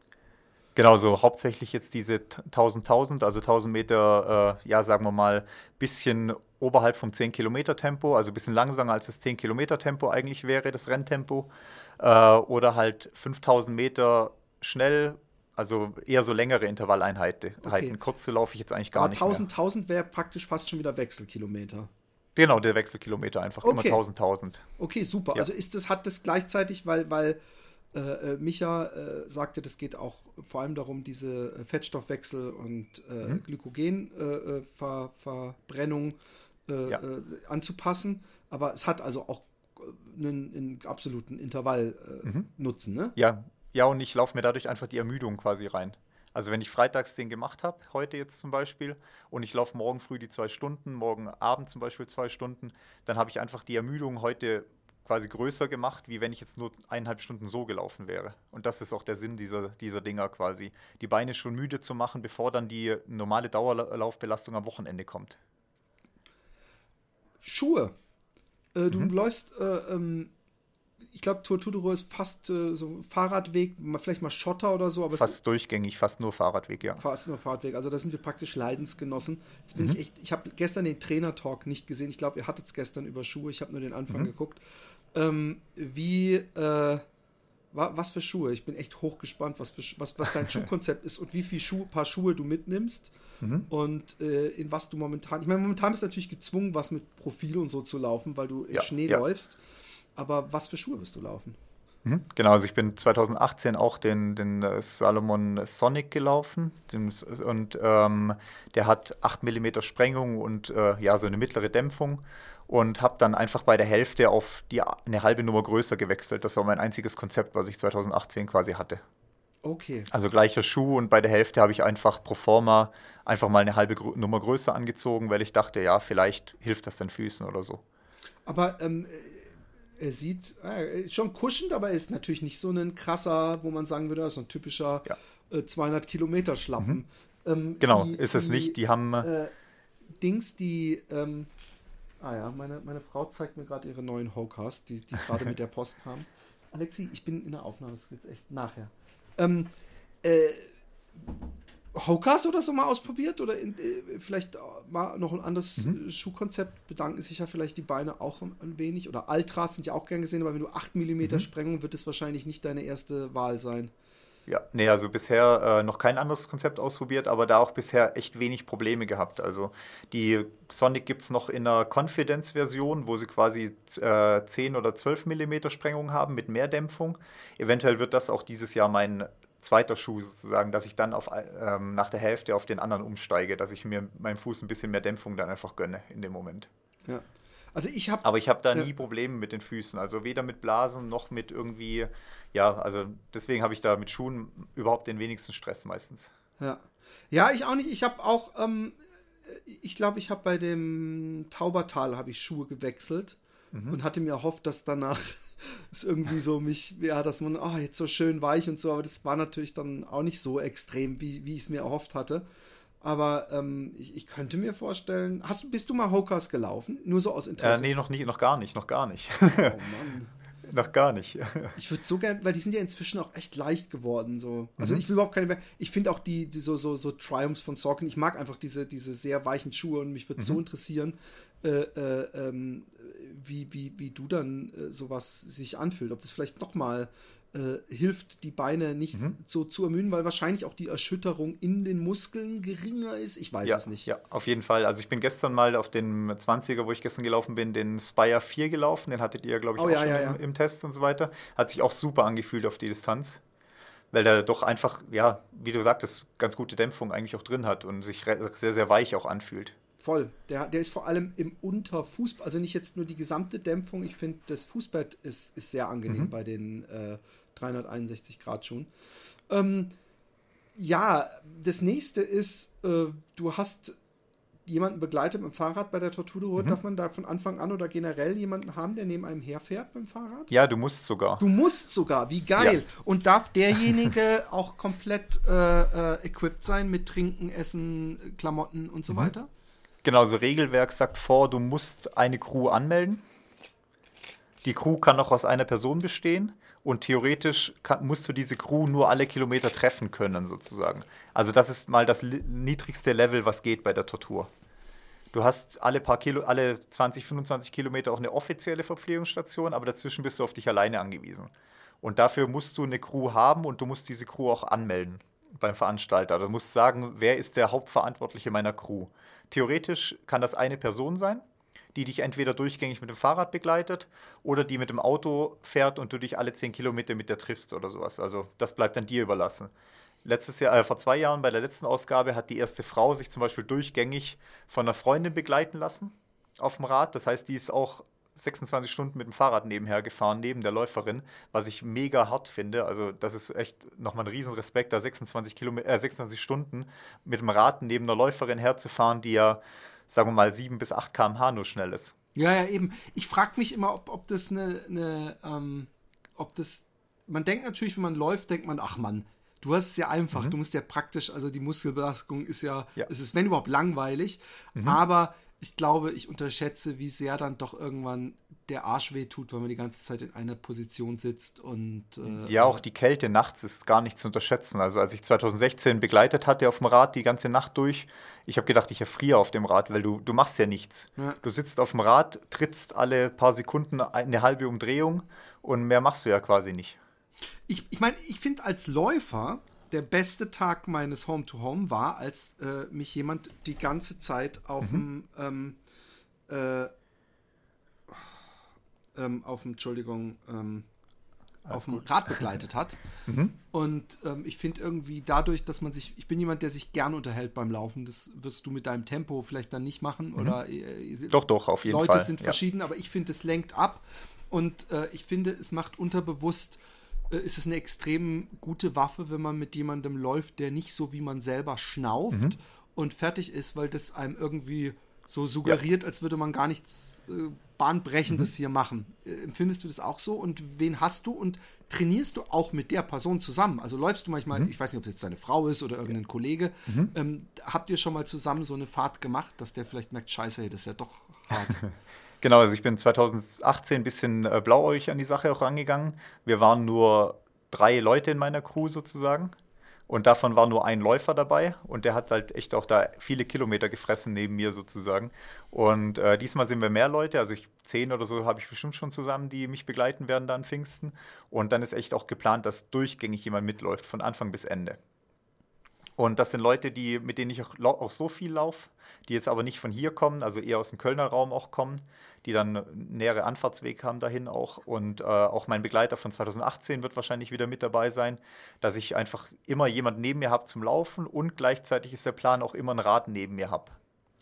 Genau, so hauptsächlich jetzt diese 1000, 1000, also 1000 Meter, äh, ja, sagen wir mal, bisschen oberhalb vom 10 Kilometer Tempo, also ein bisschen langsamer als das 10 Kilometer Tempo eigentlich wäre, das Renntempo. Äh, oder halt 5000 Meter schnell, also eher so längere Intervalleinheiten. Okay. Kurze laufe ich jetzt eigentlich gar Aber nicht 1000, 1000 wäre praktisch fast schon wieder Wechselkilometer. Genau, der Wechselkilometer einfach okay. immer 1000, 1000. Okay, super. Ja. Also ist das, hat das gleichzeitig, weil, weil äh, äh, Micha äh, sagte, das geht auch vor allem darum, diese äh, Fettstoffwechsel und äh, mhm. Glykogenverbrennung ja. anzupassen. Aber es hat also auch einen, einen absoluten Intervallnutzen, mhm. ne? Ja, ja, und ich laufe mir dadurch einfach die Ermüdung quasi rein. Also wenn ich freitags den gemacht habe, heute jetzt zum Beispiel, und ich laufe morgen früh die zwei Stunden, morgen Abend zum Beispiel zwei Stunden, dann habe ich einfach die Ermüdung heute quasi größer gemacht, wie wenn ich jetzt nur eineinhalb Stunden so gelaufen wäre. Und das ist auch der Sinn dieser, dieser Dinger quasi. Die Beine schon müde zu machen, bevor dann die normale Dauerlaufbelastung am Wochenende kommt. Schuhe. Äh, du mhm. läufst, äh, ähm, ich glaube, Tour Tudoro ist fast äh, so Fahrradweg, vielleicht mal Schotter oder so. Aber fast durchgängig, fast nur Fahrradweg, ja. Fast nur Fahrradweg. Also da sind wir praktisch Leidensgenossen. Jetzt bin mhm. ich echt, ich habe gestern den Trainer-Talk nicht gesehen. Ich glaube, ihr hattet es gestern über Schuhe. Ich habe nur den Anfang mhm. geguckt ähm, wie, äh, was für Schuhe. Ich bin echt hochgespannt, was, für, was, was dein Schuhkonzept ist und wie viel Schuh, Paar Schuhe du mitnimmst mhm. und äh, in was du momentan. Ich meine, momentan bist du natürlich gezwungen, was mit Profil und so zu laufen, weil du im ja, Schnee ja. läufst. Aber was für Schuhe wirst du laufen? Mhm. Genau, also ich bin 2018 auch den, den äh, Salomon Sonic gelaufen den, und ähm, der hat 8 mm Sprengung und äh, ja, so eine mittlere Dämpfung und habe dann einfach bei der Hälfte auf die, eine halbe Nummer größer gewechselt. Das war mein einziges Konzept, was ich 2018 quasi hatte. Okay. Also gleicher Schuh und bei der Hälfte habe ich einfach pro forma einfach mal eine halbe Gr Nummer größer angezogen, weil ich dachte, ja, vielleicht hilft das den Füßen oder so. Aber ähm, er sieht äh, schon kuschend, aber er ist natürlich nicht so ein krasser, wo man sagen würde, so ein typischer ja. äh, 200 Kilometer Schlappen. Mhm. Ähm, genau, die, ist es die, nicht. Die haben äh, Dings, die ähm, Ah ja, meine, meine Frau zeigt mir gerade ihre neuen Hokas, die die gerade mit der Post haben. Alexi, ich bin in der Aufnahme, das ist jetzt echt nachher. Ähm, äh, Hokas oder so mal ausprobiert? Oder in, äh, vielleicht mal noch ein anderes mhm. Schuhkonzept? Bedanken sich ja vielleicht die Beine auch ein, ein, wenig. Oder Altras sind ja auch gern gesehen, aber wenn du 8 mm mhm. Sprengung, wird es wahrscheinlich nicht deine erste Wahl sein. Ja, nee, also bisher äh, noch kein anderes Konzept ausprobiert, aber da auch bisher echt wenig Probleme gehabt. Also die Sonic gibt es noch in einer Confidence-Version, wo sie quasi äh, 10 oder 12 mm Sprengung haben mit mehr Dämpfung. Eventuell wird das auch dieses Jahr mein zweiter Schuh sozusagen, dass ich dann auf, ähm, nach der Hälfte auf den anderen umsteige, dass ich mir meinem Fuß ein bisschen mehr Dämpfung dann einfach gönne in dem Moment. Ja. Also ich habe. Aber ich habe da nie Probleme mit den Füßen. Also weder mit Blasen noch mit irgendwie ja, also deswegen habe ich da mit Schuhen überhaupt den wenigsten Stress meistens. Ja. Ja, ich auch nicht. Ich habe auch, ähm, ich glaube, ich habe bei dem Taubertal habe ich Schuhe gewechselt mhm. und hatte mir erhofft, dass danach es irgendwie so mich, ja, dass man, oh, jetzt so schön weich und so, aber das war natürlich dann auch nicht so extrem, wie, wie ich es mir erhofft hatte. Aber ähm, ich, ich, könnte mir vorstellen, hast du, bist du mal Hokas gelaufen? Nur so aus Interesse? Äh, nee, noch, nie, noch gar nicht, noch gar nicht. oh Mann. Noch gar nicht. ich würde so gerne, weil die sind ja inzwischen auch echt leicht geworden. So. Also mhm. ich will überhaupt keine mehr. Ich finde auch die, die, so, so, so Triumphs von Sorkin, ich mag einfach diese, diese sehr weichen Schuhe und mich würde mhm. so interessieren, äh, äh, ähm, wie, wie, wie du dann äh, sowas sich anfühlt. Ob das vielleicht nochmal äh, hilft, die Beine nicht mhm. so zu ermüden, weil wahrscheinlich auch die Erschütterung in den Muskeln geringer ist. Ich weiß ja, es nicht. Ja, auf jeden Fall. Also ich bin gestern mal auf den 20er, wo ich gestern gelaufen bin, den Spire 4 gelaufen. Den hattet ihr, glaube ich, oh, auch ja, schon ja, im, im, Test und so weiter. Hat sich auch super angefühlt auf die Distanz. Weil der doch einfach, ja, wie du sagtest, ganz gute Dämpfung eigentlich auch drin hat und sich sehr, sehr weich auch anfühlt. Voll. Der, der ist vor allem im Unterfuß, also nicht jetzt nur die gesamte Dämpfung. Ich finde, das Fußbett ist, ist sehr angenehm mhm. bei den äh, 361 Grad schon. Ähm, ja, das nächste ist, äh, du hast jemanden begleitet mit dem Fahrrad bei der Tortudo Road, mhm. darf man da von Anfang an oder generell jemanden haben, der neben einem herfährt beim Fahrrad? Ja, du musst sogar. Du musst sogar, wie geil. Ja. Und darf derjenige auch komplett äh, äh, equipped sein mit Trinken, Essen, Klamotten und so mhm. weiter? Genau, so Regelwerk sagt vor, du musst eine Crew anmelden. Die Crew kann noch aus einer Person bestehen und theoretisch kann, musst du diese Crew nur alle Kilometer treffen können, sozusagen. Also das ist mal das niedrigste Level, was geht bei der Tortur. Du hast alle paar Kilo, alle 20, 25 Kilometer auch eine offizielle Verpflegungsstation, aber dazwischen bist du auf dich alleine angewiesen. Und dafür musst du eine Crew haben und du musst diese Crew auch anmelden beim Veranstalter. Du musst sagen, wer ist der Hauptverantwortliche meiner Crew. Theoretisch kann das eine Person sein, die dich entweder durchgängig mit dem Fahrrad begleitet oder die mit dem Auto fährt und du dich alle 10 Kilometer mit der triffst oder sowas. Also das bleibt dann dir überlassen. Letztes Jahr, äh, vor zwei Jahren bei der letzten Ausgabe hat die erste Frau sich zum Beispiel durchgängig von einer Freundin begleiten lassen auf dem Rad. Das heißt, die ist auch 26 Stunden mit dem Fahrrad nebenher gefahren, neben der Läuferin, was ich mega hart finde. Also, das ist echt nochmal ein Riesenrespekt, da 26, Kilometer, äh, 26 Stunden mit dem Rad neben der Läuferin herzufahren, die ja sagen wir mal, 7 bis 8 km/h nur schnell ist. Ja, ja, eben. Ich frage mich immer, ob, ob das eine, eine ähm, ob das, man denkt natürlich, wenn man läuft, denkt man, ach Mann, du hast es ja einfach, mhm. du musst ja praktisch, also die Muskelbelastung ist ja, ja. es ist, wenn überhaupt, langweilig, mhm. aber ich glaube, ich unterschätze, wie sehr dann doch irgendwann der Arsch wehtut, weil man die ganze Zeit in einer Position sitzt und. Äh, ja, auch die Kälte nachts ist gar nicht zu unterschätzen. Also, als ich 2016 begleitet hatte auf dem Rad die ganze Nacht durch, ich habe gedacht, ich erfriere auf dem Rad, weil du, du machst ja nichts. Ja. Du sitzt auf dem Rad, trittst alle paar Sekunden eine halbe Umdrehung und mehr machst du ja quasi nicht. Ich, ich meine, ich finde als Läufer der beste Tag meines Home-to-Home -Home war, als äh, mich jemand die ganze Zeit auf dem mhm. ähm, äh, ähm, auf dem, Entschuldigung, ähm, auf dem Rad begleitet hat. mhm. Und ähm, ich finde irgendwie dadurch, dass man sich, ich bin jemand, der sich gern unterhält beim Laufen, das wirst du mit deinem Tempo vielleicht dann nicht machen. Mhm. Oder äh, doch, doch, auf jeden Leute Fall. Leute sind ja. verschieden, aber ich finde, es lenkt ab. Und äh, ich finde, es macht unterbewusst äh, ist es eine extrem gute Waffe, wenn man mit jemandem läuft, der nicht so wie man selber schnauft mhm. und fertig ist, weil das einem irgendwie so suggeriert, ja. als würde man gar nichts äh, Bahnbrechendes mhm. hier machen. Äh, empfindest du das auch so? Und wen hast du? Und trainierst du auch mit der Person zusammen? Also läufst du manchmal, mhm. ich weiß nicht, ob es jetzt deine Frau ist oder irgendein Kollege, mhm. ähm, habt ihr schon mal zusammen so eine Fahrt gemacht, dass der vielleicht merkt, scheiße, hey, das ist ja doch hart. Genau, also ich bin 2018 ein bisschen äh, blauäugig an die Sache auch rangegangen. Wir waren nur drei Leute in meiner Crew sozusagen. Und davon war nur ein Läufer dabei und der hat halt echt auch da viele Kilometer gefressen neben mir sozusagen. Und äh, diesmal sind wir mehr Leute, also ich, zehn oder so habe ich bestimmt schon zusammen, die mich begleiten werden da an Pfingsten. Und dann ist echt auch geplant, dass durchgängig jemand mitläuft, von Anfang bis Ende. Und das sind Leute, die, mit denen ich auch, auch so viel laufe, die jetzt aber nicht von hier kommen, also eher aus dem Kölner Raum auch kommen, die dann nähere Anfahrtsweg haben dahin auch. Und äh, auch mein Begleiter von 2018 wird wahrscheinlich wieder mit dabei sein, dass ich einfach immer jemand neben mir habe zum Laufen und gleichzeitig ist der Plan auch immer ein Rad neben mir habe.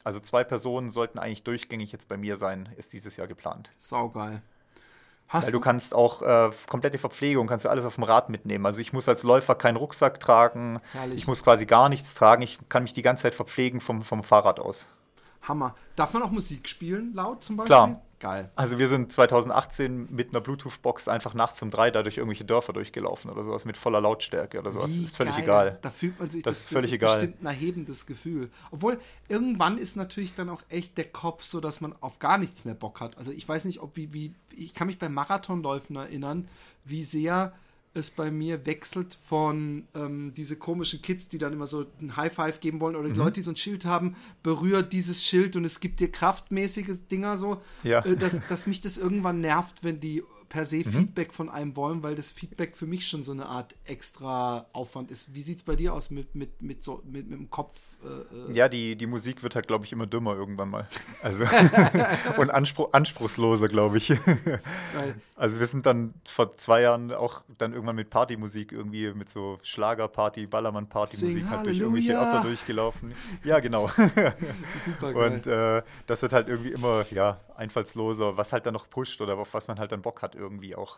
Also zwei Personen sollten eigentlich durchgängig jetzt bei mir sein, ist dieses Jahr geplant. Saugeil. Hast Weil du, kannst auch äh, komplette Verpflegung, kannst du alles auf dem Rad mitnehmen. Also ich muss als Läufer keinen Rucksack tragen, Herrlich. ich muss quasi gar nichts tragen, ich kann mich die ganze Zeit verpflegen vom, vom Fahrrad aus. Hammer. Darf man auch Musik spielen, laut zum Beispiel? Klar. Geil. Also wir sind 2018 mit einer Bluetooth-Box einfach nachts um drei da durch irgendwelche Dörfer durchgelaufen oder sowas mit voller Lautstärke oder sowas. Wie ist völlig geil. egal. Da fühlt man sich, das, das ist völlig das ist egal. bestimmt ein erhebendes Gefühl. Obwohl, irgendwann ist natürlich dann auch echt der Kopf so, dass man auf gar nichts mehr Bock hat. Also ich weiß nicht, ob wie, wie, ich kann mich bei Marathonläufen erinnern, wie sehr es bei mir wechselt von ähm, diese komischen Kids, die dann immer so ein High Five geben wollen oder die mhm. Leute, die so ein Schild haben, berührt dieses Schild und es gibt dir kraftmäßige Dinger so, ja. äh, dass, dass mich das irgendwann nervt, wenn die per se mhm. Feedback von einem wollen, weil das Feedback für mich schon so eine Art extra Aufwand ist. Wie sieht es bei dir aus mit, mit, mit, so, mit, mit dem Kopf? Äh, äh? ja, die, die Musik wird halt, glaube ich, immer dümmer irgendwann mal. Also und anspruch, anspruchsloser, glaube ich. also wir sind dann vor zwei Jahren auch dann irgendwann mit Partymusik irgendwie mit so Schlagerparty, Ballermann-Party-Musik halt durch irgendwelche Orte durchgelaufen. Ja, genau. Super geil. Und äh, das wird halt irgendwie immer, ja, einfallsloser, was halt dann noch pusht oder auf was man halt dann Bock hat irgendwie auch.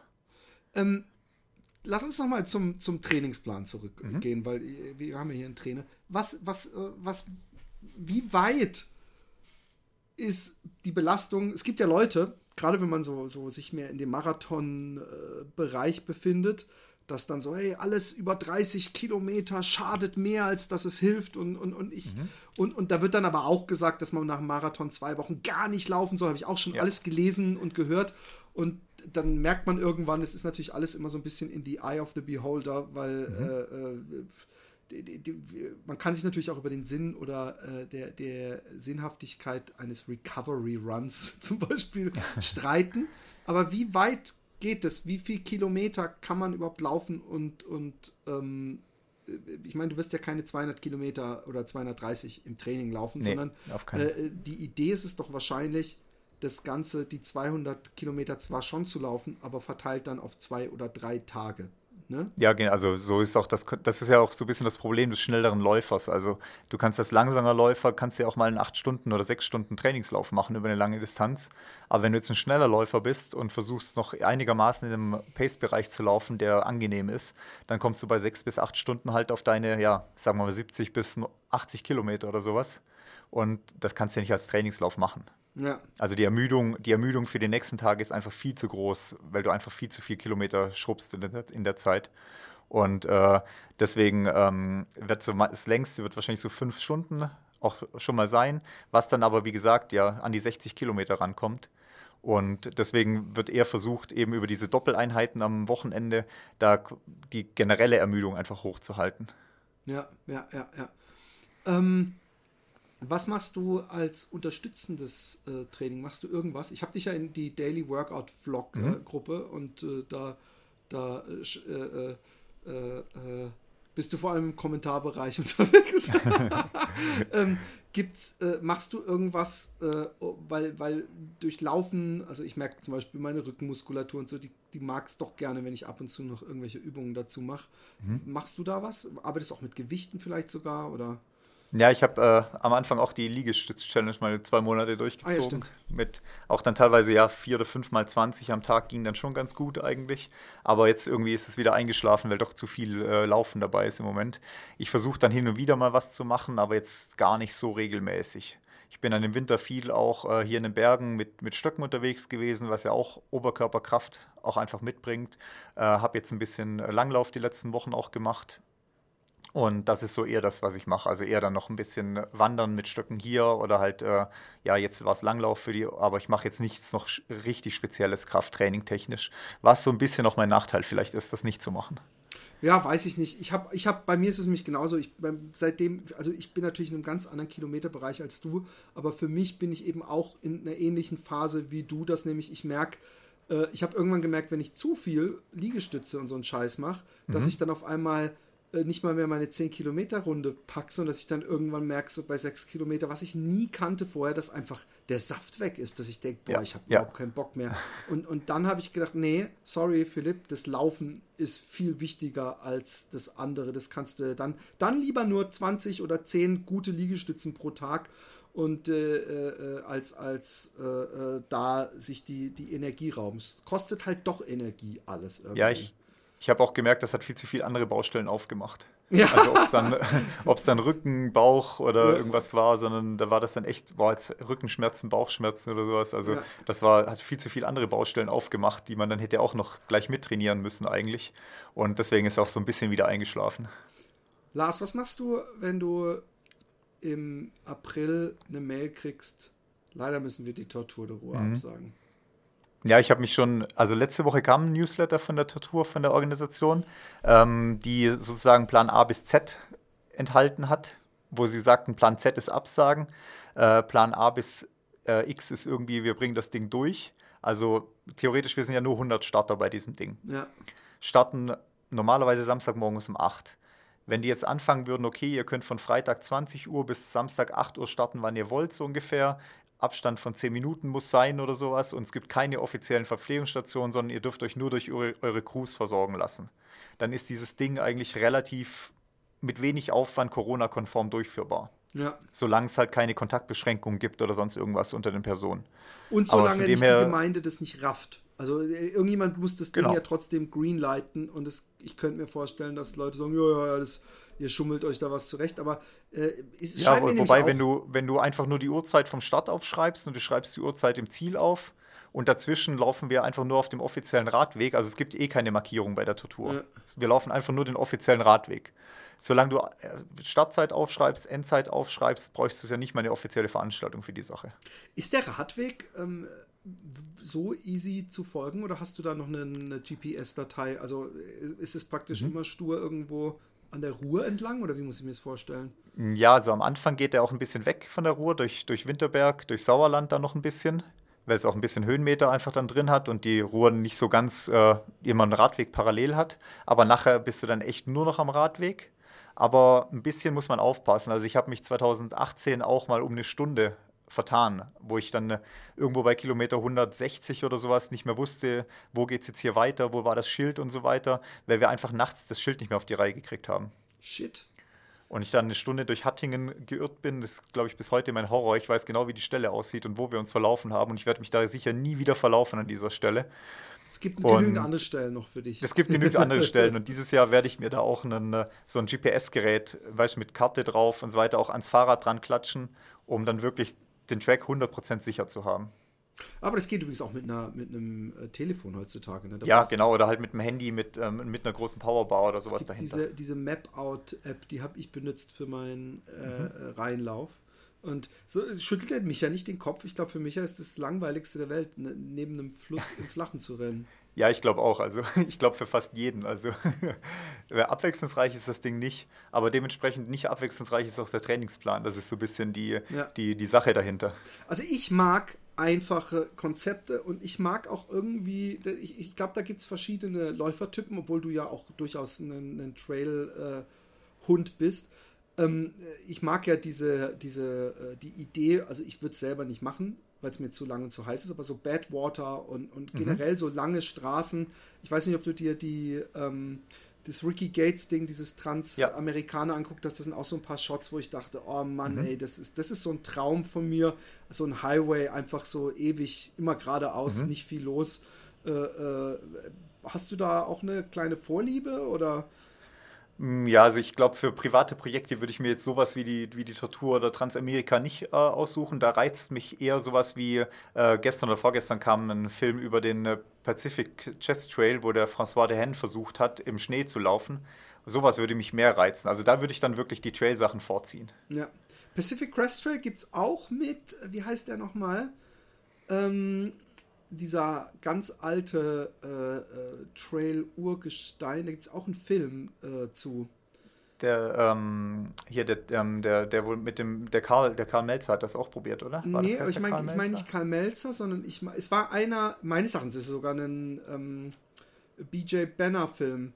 Ähm, lass uns noch mal zum, zum Trainingsplan zurückgehen, mhm. weil wir haben ja hier einen Trainer. Was, was, äh, was, wie weit ist die Belastung, es gibt ja Leute, gerade wenn man so, so sich mehr in dem Marathon-Bereich befindet, dass dann so, hey, alles über 30 Kilometer schadet mehr, als dass es hilft. Und, und, und ich, mhm. und, und da wird dann aber auch gesagt, dass man nach dem Marathon zwei Wochen gar nicht laufen soll. Habe ich auch schon ja. alles gelesen und gehört. Und dann merkt man irgendwann, es ist natürlich alles immer so ein bisschen in the eye of the beholder, weil mhm. äh, äh die, die, die, man kann sich natürlich auch über den Sinn oder äh, der, der Sinnhaftigkeit eines Recovery Runs zum Beispiel streiten. Aber wie weit geht es? Wie viele Kilometer kann man überhaupt laufen? Und, und ähm, ich meine, du wirst ja keine 200 Kilometer oder 230 im Training laufen, nee, sondern äh, die Idee ist es doch wahrscheinlich, das Ganze, die 200 Kilometer zwar schon zu laufen, aber verteilt dann auf zwei oder drei Tage. Ne? Ja, genau. Also so ist auch das, das ist ja auch so ein bisschen das Problem des schnelleren Läufers. Also du kannst als langsamer Läufer, kannst ja auch mal einen 8 Stunden oder 6 Stunden Trainingslauf machen über eine lange Distanz. Aber wenn du jetzt ein schneller Läufer bist und versuchst noch einigermaßen in einem Pace-Bereich zu laufen, der angenehm ist, dann kommst du bei 6 bis 8 Stunden halt auf deine, ja, sagen wir mal 70 bis 80 Kilometer oder sowas. Und das kannst du ja nicht als Trainingslauf machen. Ja. Also die Ermüdung, die Ermüdung für den nächsten Tag ist einfach viel zu groß, weil du einfach viel zu viel Kilometer schrubbst in der, in der Zeit. Und äh, deswegen ähm, wird so das längste wird wahrscheinlich so fünf Stunden auch schon mal sein, was dann aber wie gesagt ja an die 60 Kilometer rankommt. Und deswegen wird eher versucht, eben über diese Doppeleinheiten am Wochenende da die generelle Ermüdung einfach hochzuhalten. Ja, ja, ja, ja. Ähm, was machst du als unterstützendes äh, Training? Machst du irgendwas? Ich habe dich ja in die Daily Workout Vlog äh, mhm. Gruppe und äh, da, da äh, äh, äh, bist du vor allem im Kommentarbereich unterwegs. ähm, gibt's, machst du irgendwas, weil, weil durch Laufen, also ich merke zum Beispiel meine Rückenmuskulatur und so, die, die mag es doch gerne, wenn ich ab und zu noch irgendwelche Übungen dazu mache. Mhm. Machst du da was? Arbeitest du auch mit Gewichten vielleicht sogar? Oder? Ja, ich habe äh, am Anfang auch die Liegestütz-Challenge mal zwei Monate durchgezogen. Ah, ja, mit auch dann teilweise ja vier oder fünf mal 20 am Tag ging dann schon ganz gut eigentlich. Aber jetzt irgendwie ist es wieder eingeschlafen, weil doch zu viel äh, Laufen dabei ist im Moment. Ich versuche dann hin und wieder mal was zu machen, aber jetzt gar nicht so regelmäßig. Ich bin dann im Winter viel auch äh, hier in den Bergen mit, mit Stöcken unterwegs gewesen, was ja auch Oberkörperkraft auch einfach mitbringt. Äh, habe jetzt ein bisschen Langlauf die letzten Wochen auch gemacht und das ist so eher das, was ich mache. Also eher dann noch ein bisschen wandern mit Stöcken hier oder halt, äh, ja, jetzt war es Langlauf für die, aber ich mache jetzt nichts noch richtig spezielles Krafttraining technisch, was so ein bisschen auch mein Nachteil vielleicht ist, das nicht zu machen. Ja, weiß ich nicht. Ich habe, ich habe, bei mir ist es nämlich genauso. Ich, beim, seitdem, also ich bin natürlich in einem ganz anderen Kilometerbereich als du, aber für mich bin ich eben auch in einer ähnlichen Phase wie du, dass nämlich ich merke, äh, ich habe irgendwann gemerkt, wenn ich zu viel Liegestütze und so einen Scheiß mache, mhm. dass ich dann auf einmal nicht mal mehr meine 10 Kilometer Runde packe, sondern dass ich dann irgendwann merke, so bei 6 Kilometer, was ich nie kannte vorher, dass einfach der Saft weg ist, dass ich denke, boah, ja, ich habe ja. überhaupt keinen Bock mehr. Und, und dann habe ich gedacht, nee, sorry Philipp, das Laufen ist viel wichtiger als das andere. Das kannst du dann, dann lieber nur 20 oder 10 gute Liegestützen pro Tag und äh, äh, als, als äh, äh, da sich die, die Energie rauben. Es kostet halt doch Energie alles irgendwie. Ja, ich, ich habe auch gemerkt, das hat viel zu viele andere Baustellen aufgemacht. Ja. Also ob es dann, dann Rücken, Bauch oder ja. irgendwas war, sondern da war das dann echt, war jetzt Rückenschmerzen, Bauchschmerzen oder sowas. Also ja. das war, hat viel zu viele andere Baustellen aufgemacht, die man dann hätte auch noch gleich mittrainieren müssen eigentlich. Und deswegen ist auch so ein bisschen wieder eingeschlafen. Lars, was machst du, wenn du im April eine Mail kriegst, leider müssen wir die Tortur de Ruhe mhm. absagen? Ja, ich habe mich schon, also letzte Woche kam ein Newsletter von der Tortur, von der Organisation, ähm, die sozusagen Plan A bis Z enthalten hat, wo sie sagten, Plan Z ist Absagen, äh, Plan A bis äh, X ist irgendwie, wir bringen das Ding durch. Also theoretisch, wir sind ja nur 100 Starter bei diesem Ding. Ja. Starten normalerweise Samstagmorgens um 8. Wenn die jetzt anfangen würden, okay, ihr könnt von Freitag 20 Uhr bis Samstag 8 Uhr starten, wann ihr wollt, so ungefähr, Abstand von 10 Minuten muss sein oder sowas und es gibt keine offiziellen Verpflegungsstationen, sondern ihr dürft euch nur durch eure, eure Crews versorgen lassen. Dann ist dieses Ding eigentlich relativ mit wenig Aufwand Corona-konform durchführbar. Ja. Solange es halt keine Kontaktbeschränkungen gibt oder sonst irgendwas unter den Personen. Und solange nicht die Gemeinde das nicht rafft. Also äh, irgendjemand muss das Genau. Ding ja trotzdem greenlighten und es, ich könnte mir vorstellen, dass Leute sagen, ja, ja, das, ihr schummelt euch da was zurecht, aber äh, es Ja, scheint mir wobei, wenn du, wenn du einfach nur die Uhrzeit vom Start aufschreibst und du schreibst die Uhrzeit im Ziel auf und dazwischen laufen wir einfach nur auf dem offiziellen Radweg, also es gibt eh keine Markierung bei der Tortur. Ja. Wir laufen einfach nur den offiziellen Radweg. Solange du äh, Startzeit aufschreibst, Endzeit aufschreibst, bräuchst du ja nicht mal eine offizielle Veranstaltung für die Sache. Ist der Radweg ähm, so easy zu folgen oder hast du da noch eine, eine GPS-Datei? Also äh, ist es praktisch Mhm. immer stur irgendwo an der Ruhr entlang oder wie muss ich mir das vorstellen? Ja, also am Anfang geht er auch ein bisschen weg von der Ruhr, durch, durch Winterberg, durch Sauerland dann noch ein bisschen, weil es auch ein bisschen Höhenmeter einfach dann drin hat und die Ruhr nicht so ganz äh, immer einen Radweg parallel hat. Aber nachher bist du dann echt nur noch am Radweg. Aber ein bisschen muss man aufpassen. Also ich habe mich 2018 auch mal um eine Stunde vertan, wo ich dann äh, irgendwo bei Kilometer 160 oder sowas nicht mehr wusste, wo geht es jetzt hier weiter, wo war das Schild und so weiter, weil wir einfach nachts das Schild nicht mehr auf die Reihe gekriegt haben. Shit. Und ich dann eine Stunde durch Hattingen geirrt bin, das ist, glaube ich, bis heute mein Horror. Ich weiß genau, wie die Stelle aussieht und wo wir uns verlaufen haben. Und ich werde mich da sicher nie wieder verlaufen an dieser Stelle. Es gibt Und- genügend andere Stellen noch für dich. Es gibt genügend andere Stellen. Und dieses Jahr werde ich mir da auch einen, äh, so ein GPS-Gerät, weißt du, mit Karte drauf und so weiter, auch ans Fahrrad dran klatschen, um dann wirklich den Track 100% sicher zu haben. Aber das geht übrigens auch mit, einer, mit einem äh, Telefon heutzutage. Ne? Ja, genau. Oder halt mit dem Handy, mit, ähm, mit einer großen Powerbar oder sowas dahinter. diese, diese Map-Out-App, die habe ich benutzt für meinen äh, Mhm. Rheinlauf. Und so schüttelt er mich ja nicht den Kopf. Ich glaube, für mich ist das langweiligste der Welt, ne, neben einem Fluss im Flachen zu rennen. Ja, ich glaube auch. Also ich glaube für fast jeden. Also abwechslungsreich ist das Ding nicht, aber dementsprechend nicht abwechslungsreich ist auch der Trainingsplan. Das ist so ein bisschen die, Ja. die, die Sache dahinter. Also ich mag einfache Konzepte und ich mag auch irgendwie, ich, ich glaube, da gibt es verschiedene Läufertypen, obwohl du ja auch durchaus ein, Trail-Hund bist. Ähm, ich mag ja diese, diese, äh, die Idee, also ich würde es selber nicht machen, weil es mir zu lang und zu heiß ist, aber so Badwater und, und generell so lange Straßen. Ich weiß nicht, ob du dir die, ähm, das Ricky Gates-Ding, dieses Transamerikaner anguckt hast, das sind auch so ein paar Shots, wo ich dachte, oh Mann, ey, das ist, das ist so ein Traum von mir. So ein Highway, einfach so ewig, immer geradeaus, nicht viel los. Äh, äh, hast du da auch eine kleine Vorliebe oder? Mm, Ja, also ich glaube, für private Projekte würde ich mir jetzt sowas wie die, wie die Tortur oder Transamerika nicht äh, aussuchen. Da reizt mich eher sowas wie äh, gestern oder vorgestern kam ein Film über den äh, Pacific Chest Trail, wo der François Dehaene versucht hat, im Schnee zu laufen. Sowas würde mich mehr reizen. Also da würde ich dann wirklich die Trail-Sachen vorziehen. Ja. Pacific Crest Trail gibt es auch mit, wie heißt der nochmal? Ähm, dieser ganz alte äh, äh, Trail-Urgestein, da gibt es auch einen Film äh, zu. Der, ähm, hier, der, ähm, der, der wohl mit dem, der Karl, der Karl Melzer hat das auch probiert, oder? War nee, ich meine ich mein nicht Karl Melzer, sondern ich mein, es war einer, meines Erachtens ist es sogar ein ähm, BJ Banner-Film.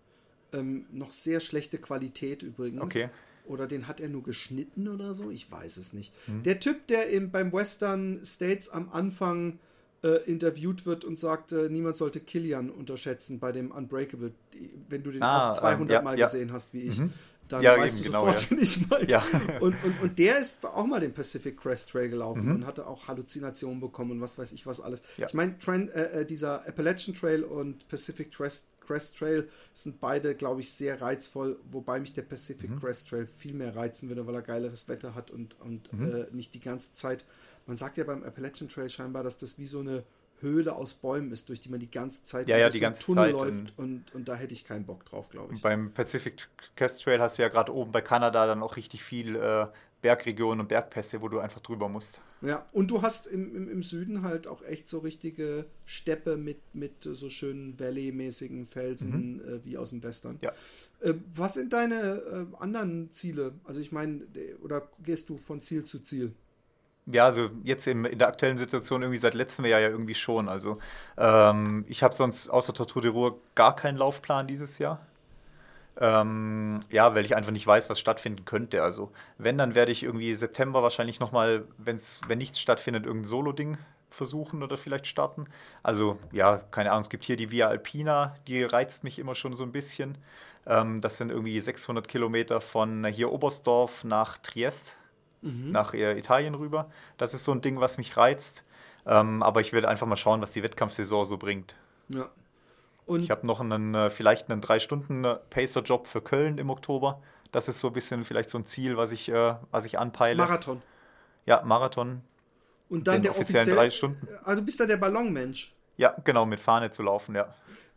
Ähm, noch sehr schlechte Qualität übrigens. Okay. Oder den hat er nur geschnitten oder so? Ich weiß es nicht. Hm. Der Typ, der im, beim Western States am Anfang äh, interviewt wird und sagt, äh, niemand sollte Killian unterschätzen bei dem Unbreakable. Wenn du den Ah, auch 200 ähm, ja, Mal ja. gesehen hast, wie ich, Mhm. dann Ja, weißt eben, du genau, sofort, ja. ich meine. Und, und, und der ist auch mal den Pacific Crest Trail gelaufen Mhm. und hatte auch Halluzinationen bekommen und was weiß ich was alles. Ich meine, äh, äh, dieser Appalachian Trail und Pacific Crest, Crest Trail sind beide, glaube ich, sehr reizvoll, wobei mich der Pacific Mhm. Crest Trail viel mehr reizen würde, weil er geileres Wetter hat und, und Mhm. äh, nicht die ganze Zeit. Man sagt ja beim Appalachian Trail scheinbar, dass das wie so eine Höhle aus Bäumen ist, durch die man die ganze Zeit Ja, ja, durch die ganze Tunnel Zeit läuft und, und da hätte ich keinen Bock drauf, glaube ich. Beim Pacific Crest Trail hast du ja gerade oben bei Kanada dann auch richtig viel äh, Bergregionen und Bergpässe, wo du einfach drüber musst. Ja, und du hast im, im, im Süden halt auch echt so richtige Steppe mit, mit so schönen Valley-mäßigen Felsen äh, wie aus dem Western. Ja. Äh, was sind deine äh, anderen Ziele? Also ich meine, de- oder gehst du von Ziel zu Ziel? Ja, also jetzt im, in der aktuellen Situation irgendwie seit letztem Jahr ja irgendwie schon. Also ähm, ich habe sonst außer Tortur de Ruhr gar keinen Laufplan dieses Jahr. Ähm, ja, weil ich einfach nicht weiß, was stattfinden könnte. Also wenn, dann werde ich irgendwie September wahrscheinlich nochmal, wenn nichts stattfindet, irgendein Solo-Ding versuchen oder vielleicht starten. Also ja, keine Ahnung, es gibt hier die Via Alpina, die reizt mich immer schon so ein bisschen. Ähm, das sind irgendwie 600 Kilometer von hier Oberstdorf nach Triest nach äh, Italien rüber. Das ist so ein Ding, was mich reizt. Ähm, aber ich werde einfach mal schauen, was die Wettkampfsaison so bringt. Ja. Und ich habe noch einen, äh, vielleicht einen drei Stunden Pacer-Job für Köln im Oktober. Das ist so ein bisschen vielleicht so ein Ziel, was ich, äh, was ich anpeile. Marathon. Ja, Marathon. Und dann der offiziellen offiziell, drei Stunden. Also du bist da der Ballonmensch. Ja, genau, mit Fahne zu laufen, ja.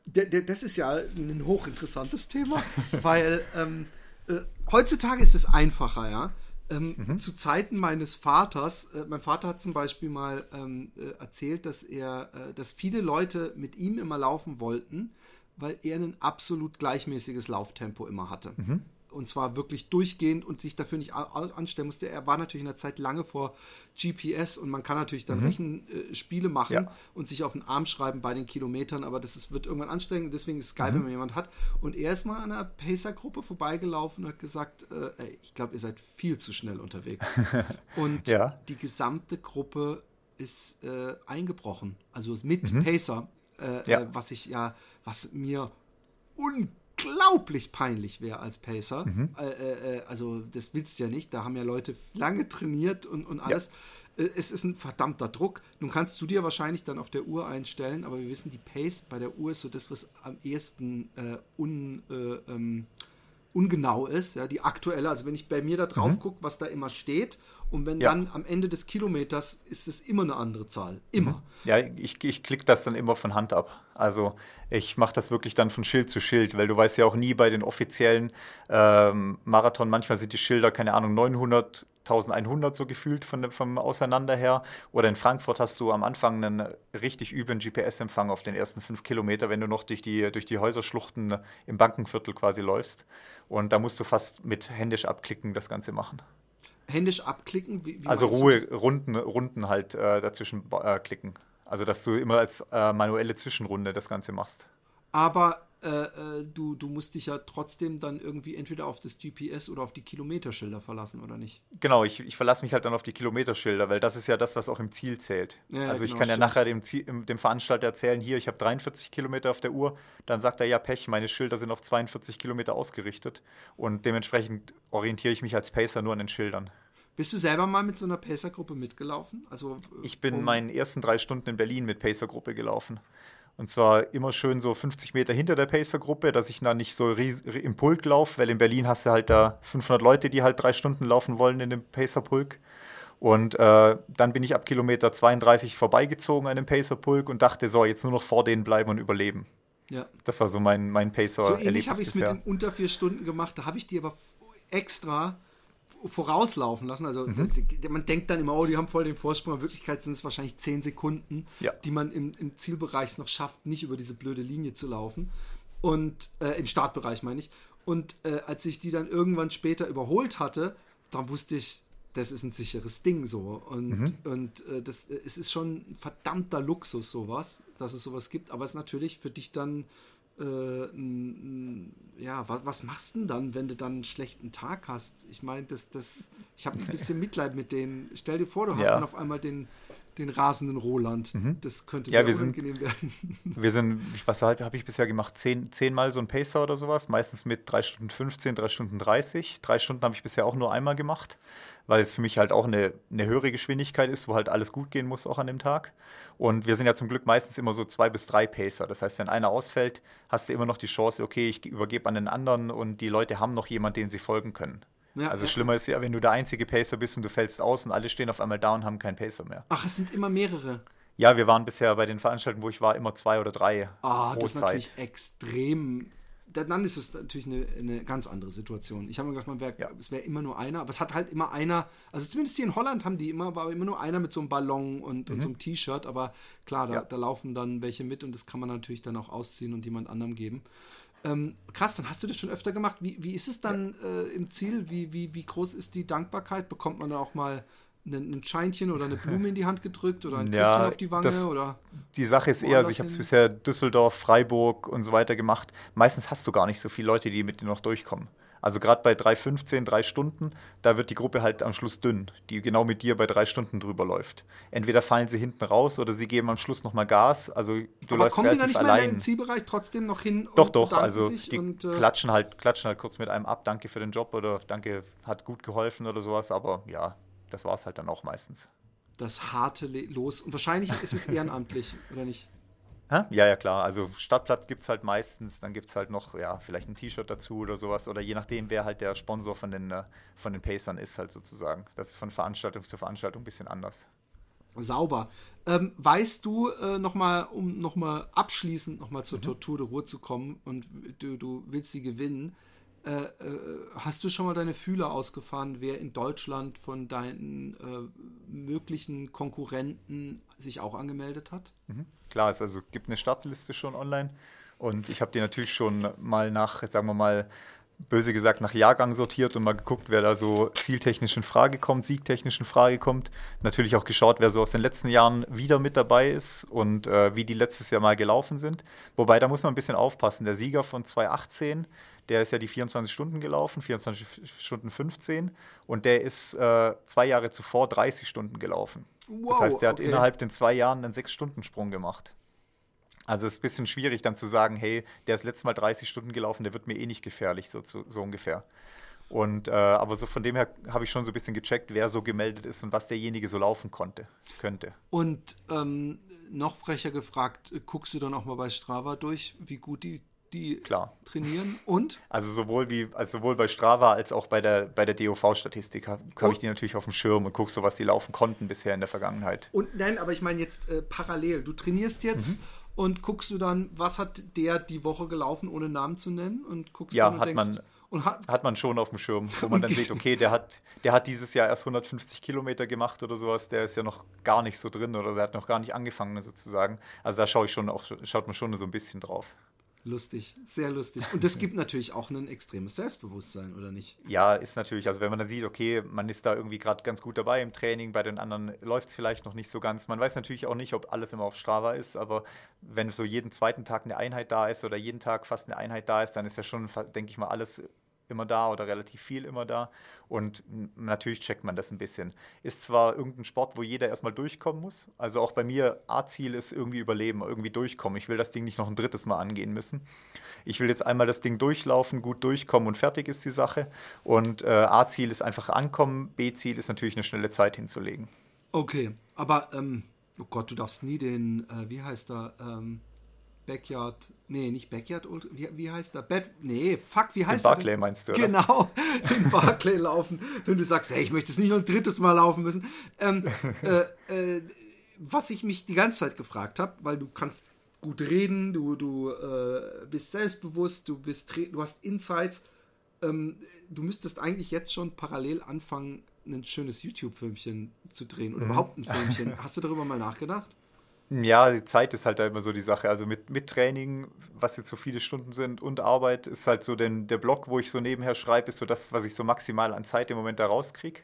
Der, der, das ist ja ein hochinteressantes Thema, weil ähm, äh, heutzutage ist es einfacher, ja. Ähm, mhm. Zu Zeiten meines Vaters, äh, mein Vater hat zum Beispiel mal ähm, äh, erzählt, dass er, äh, dass viele Leute mit ihm immer laufen wollten, weil er ein absolut gleichmäßiges Lauftempo immer hatte. Mhm und zwar wirklich durchgehend und sich dafür nicht anstellen musste. Er war natürlich in der Zeit lange vor GPS und man kann natürlich dann mhm. Rechenspiele machen ja. und sich auf den Arm schreiben bei den Kilometern, aber das ist, wird irgendwann anstrengend. Deswegen ist es geil, mhm. wenn man jemand hat. Und er ist mal an einer Pacer-Gruppe vorbeigelaufen und hat gesagt: äh, ey, Ich glaube, ihr seid viel zu schnell unterwegs. und ja. die gesamte Gruppe ist äh, eingebrochen. Also mit mhm. Pacer, äh, ja. Äh, was ich ja, was mir unglaublich unglaublich peinlich wäre als Pacer. Mhm. Äh, äh, äh, also das willst du ja nicht. Da haben ja Leute lange trainiert und, und alles. Ja. Äh, es ist ein verdammter Druck. Nun kannst du dir wahrscheinlich dann auf der Uhr einstellen, aber wir wissen, die Pace bei der Uhr ist so das, was am ehesten äh, un, äh, ähm, ungenau ist. Ja, die aktuelle, also wenn ich bei mir da drauf mhm. gucke, was da immer steht und wenn ja. dann am Ende des Kilometers ist es immer eine andere Zahl. Immer. Mhm. Ja, ich, ich klicke das dann immer von Hand ab. Also ich mache das wirklich dann von Schild zu Schild, weil du weißt ja auch nie bei den offiziellen ähm, Marathon, manchmal sind die Schilder, keine Ahnung, 900, 1100 so gefühlt von, vom Auseinander her. Oder in Frankfurt hast du am Anfang einen richtig üblen GPS-Empfang auf den ersten fünf Kilometer, wenn du noch durch die, durch die Häuserschluchten im Bankenviertel quasi läufst. Und da musst du fast mit händisch abklicken das Ganze machen händisch abklicken? Wie, wie also Ruhe, Runden, Runden halt äh, dazwischen äh, klicken. Also dass du immer als äh, manuelle Zwischenrunde das Ganze machst. Aber äh, äh, du, du musst dich ja trotzdem dann irgendwie entweder auf das GPS oder auf die Kilometerschilder verlassen, oder nicht? Genau, ich, ich verlasse mich halt dann auf die Kilometerschilder, weil das ist ja das, was auch im Ziel zählt. Ja, also ich genau, kann ja nachher dem, Ziel, dem Veranstalter erzählen, hier, ich habe 43 Kilometer auf der Uhr, dann sagt er, ja, Pech, meine Schilder sind auf 42 Kilometer ausgerichtet und dementsprechend orientiere ich mich als Pacer nur an den Schildern. Bist du selber mal mit so einer Pacer-Gruppe mitgelaufen? Also, ich bin um meinen ersten drei Stunden in Berlin mit Pacer-Gruppe gelaufen. Und zwar immer schön so 50 Meter hinter der Pacer-Gruppe, dass ich da nicht so im Pulk laufe, weil in Berlin hast du halt da 500 Leute, die halt drei Stunden laufen wollen in dem Pacer-Pulk. Und äh, dann bin ich ab Kilometer 32 vorbeigezogen an dem Pacer-Pulk und dachte, so, jetzt nur noch vor denen bleiben und überleben. Ja. Das war so mein, mein pacer So ähnlich habe ich es mit den unter vier Stunden gemacht. Da habe ich die aber extra vorauslaufen lassen. Also mhm. man denkt dann immer, oh, die haben voll den Vorsprung. In Wirklichkeit sind es wahrscheinlich zehn Sekunden, ja. die man im, im Zielbereich noch schafft, nicht über diese blöde Linie zu laufen. Und äh, im Startbereich meine ich. Und äh, als ich die dann irgendwann später überholt hatte, dann wusste ich, das ist ein sicheres Ding so. Und, mhm. und äh, das, äh, es ist schon ein verdammter Luxus, sowas, dass es sowas gibt. Aber es ist natürlich für dich dann ja, was, was machst du denn dann, wenn du dann einen schlechten Tag hast? Ich meine, das, das, ich habe ein bisschen Mitleid mit denen. Stell dir vor, du hast dann auf einmal den, den rasenden Roland. Mhm. Das könnte ja, sehr unangenehm sind, werden. Wir sind, was halt, habe ich bisher gemacht? Zehn, zehnmal so ein Pacer oder sowas, meistens mit 3 Stunden 15, 3 Stunden 30. Drei Stunden habe ich bisher auch nur einmal gemacht weil es für mich halt auch eine, eine höhere Geschwindigkeit ist, wo halt alles gut gehen muss auch an dem Tag. Und wir sind ja zum Glück meistens immer so zwei bis drei Pacer. Das heißt, wenn einer ausfällt, hast du immer noch die Chance, okay, ich übergebe an den anderen und die Leute haben noch jemanden, den sie folgen können. Ja, also ja. schlimmer ist ja, wenn du der einzige Pacer bist und du fällst aus und alle stehen auf einmal da und haben keinen Pacer mehr. Ach, es sind immer mehrere. Ja, wir waren bisher bei den Veranstaltungen, wo ich war, immer zwei oder drei. Ah, das ist natürlich extrem dann ist es natürlich eine, eine ganz andere Situation. Ich habe mir gedacht, wär, ja. es wäre immer nur einer, aber es hat halt immer einer, also zumindest hier in Holland haben die immer, war immer nur einer mit so einem Ballon und, mhm. und so einem T-Shirt, aber klar, da, ja. da, laufen dann welche mit und das kann man natürlich dann auch ausziehen und jemand anderem geben. Ähm, krass, dann hast du das schon öfter gemacht. Wie, wie ist es dann ja. äh, im Ziel? Wie, wie, wie groß ist die Dankbarkeit? Bekommt man da auch mal ein Scheinchen oder eine Blume in die Hand gedrückt oder ein Küsschen ja, auf die Wange? Das, oder die Sache ist eher, also ich habe es bisher Düsseldorf, Freiburg und so weiter gemacht. Meistens hast du gar nicht so viele Leute, die mit dir noch durchkommen. Also gerade bei 3,15, drei Stunden, da wird die Gruppe halt am Schluss dünn, die genau mit dir bei drei Stunden drüber läuft. Entweder fallen sie hinten raus oder sie geben am Schluss nochmal Gas. Also du Aber läufst kommen die dann nicht allein. mehr in den Zielbereich trotzdem noch hin? Doch, doch. Also die und, äh klatschen, halt, klatschen halt kurz mit einem ab, danke für den Job oder danke, hat gut geholfen oder sowas. Aber ja, das war es halt dann auch meistens. Das harte Los. Und wahrscheinlich ist es ehrenamtlich, oder nicht? Ha? Ja, ja, klar. Also Stadtplatz gibt es halt meistens, dann gibt es halt noch, ja, vielleicht ein T-Shirt dazu oder sowas. Oder je nachdem, wer halt der Sponsor von den, äh, von den Pacern ist, halt sozusagen. Das ist von Veranstaltung zu Veranstaltung ein bisschen anders. Sauber. Ähm, weißt du, äh, nochmal, um nochmal abschließend nochmal zur mhm. Tortur der Ruhe zu kommen und du, du willst sie gewinnen, äh, äh, hast du schon mal deine Fühler ausgefahren, wer in Deutschland von deinen äh, möglichen Konkurrenten sich auch angemeldet hat? Mhm. Klar, es also gibt eine Startliste schon online und ich habe die natürlich schon mal nach, sagen wir mal, böse gesagt nach Jahrgang sortiert und mal geguckt, wer da so zieltechnisch in Frage kommt, siegtechnisch in Frage kommt. Natürlich auch geschaut, wer so aus den letzten Jahren wieder mit dabei ist und äh, wie die letztes Jahr mal gelaufen sind. Wobei, da muss man ein bisschen aufpassen. Der Sieger von 2018, der ist ja die 24 Stunden gelaufen, 24 Stunden 15 und der ist äh, zwei Jahre zuvor 30 Stunden gelaufen. Wow, das heißt, der hat okay. innerhalb den zwei Jahren einen 6-Stunden-Sprung gemacht. Also es ist ein bisschen schwierig dann zu sagen, hey, der ist letztes Mal 30 Stunden gelaufen, der wird mir eh nicht gefährlich, so, so, ungefähr. Und äh, aber so von dem her habe ich schon so ein bisschen gecheckt, wer so gemeldet ist und was derjenige so laufen konnte, könnte. Und ähm, noch frecher gefragt, guckst du dann auch mal bei Strava durch, wie gut die die Klar. trainieren und? Also sowohl wie, also sowohl bei Strava als auch bei der, bei der DOV-Statistik habe hab ich die natürlich auf dem Schirm und gucke so, was die laufen konnten bisher in der Vergangenheit. Und nein, aber ich meine jetzt äh, parallel. Du trainierst jetzt mhm und guckst du dann, was hat der die Woche gelaufen, ohne Namen zu nennen und guckst ja, dann und hat denkst, man und hat, hat man schon auf dem Schirm, wo man dann sieht, okay, der hat, der hat dieses Jahr erst 150 Kilometer gemacht oder sowas, der ist ja noch gar nicht so drin oder der hat noch gar nicht angefangen sozusagen. Also da schaue ich schon auch, schaut man schon so ein bisschen drauf. Lustig, sehr lustig. Und das gibt natürlich auch ein extremes Selbstbewusstsein, oder nicht? Ja, ist natürlich. Also wenn man dann sieht, okay, man ist da irgendwie gerade ganz gut dabei im Training, bei den anderen läuft es vielleicht noch nicht so ganz. Man weiß natürlich auch nicht, ob alles immer auf Strava ist, aber wenn so jeden zweiten Tag eine Einheit da ist oder jeden Tag fast eine Einheit da ist, dann ist ja schon, denke ich mal, alles immer da oder relativ viel immer da. Und natürlich checkt man das ein bisschen. Ist zwar irgendein Sport, wo jeder erstmal durchkommen muss. Also auch bei mir, A-Ziel ist irgendwie überleben, irgendwie durchkommen. Ich will das Ding nicht noch ein drittes Mal angehen müssen. Ich will jetzt einmal das Ding durchlaufen, gut durchkommen und fertig ist die Sache. Und äh, A-Ziel ist einfach ankommen. B-Ziel ist natürlich eine schnelle Zeit hinzulegen. Okay, aber, ähm, oh Gott, du darfst nie den, äh, wie heißt er, ähm, Backyard, nee, nicht Backyard Ultra, wie, wie heißt der? Bad, nee, fuck, wie heißt den Barclay der? meinst du, oder? Genau, den Barclay laufen. Wenn du sagst, hey, ich möchte es nicht noch ein drittes Mal laufen müssen. Ähm, äh, äh, was ich mich die ganze Zeit gefragt habe, weil du kannst gut reden, du, du äh, bist selbstbewusst, du, bist, du hast Insights. Ähm, du müsstest eigentlich jetzt schon parallel anfangen, ein schönes YouTube-Filmchen zu drehen oder mhm. überhaupt ein Filmchen. Hast du darüber mal nachgedacht? Ja, die Zeit ist halt da immer so die Sache. Also mit, mit Training, was jetzt so viele Stunden sind und Arbeit, ist halt so den, der Block, wo ich so nebenher schreibe, ist so das, was ich so maximal an Zeit im Moment da rauskriege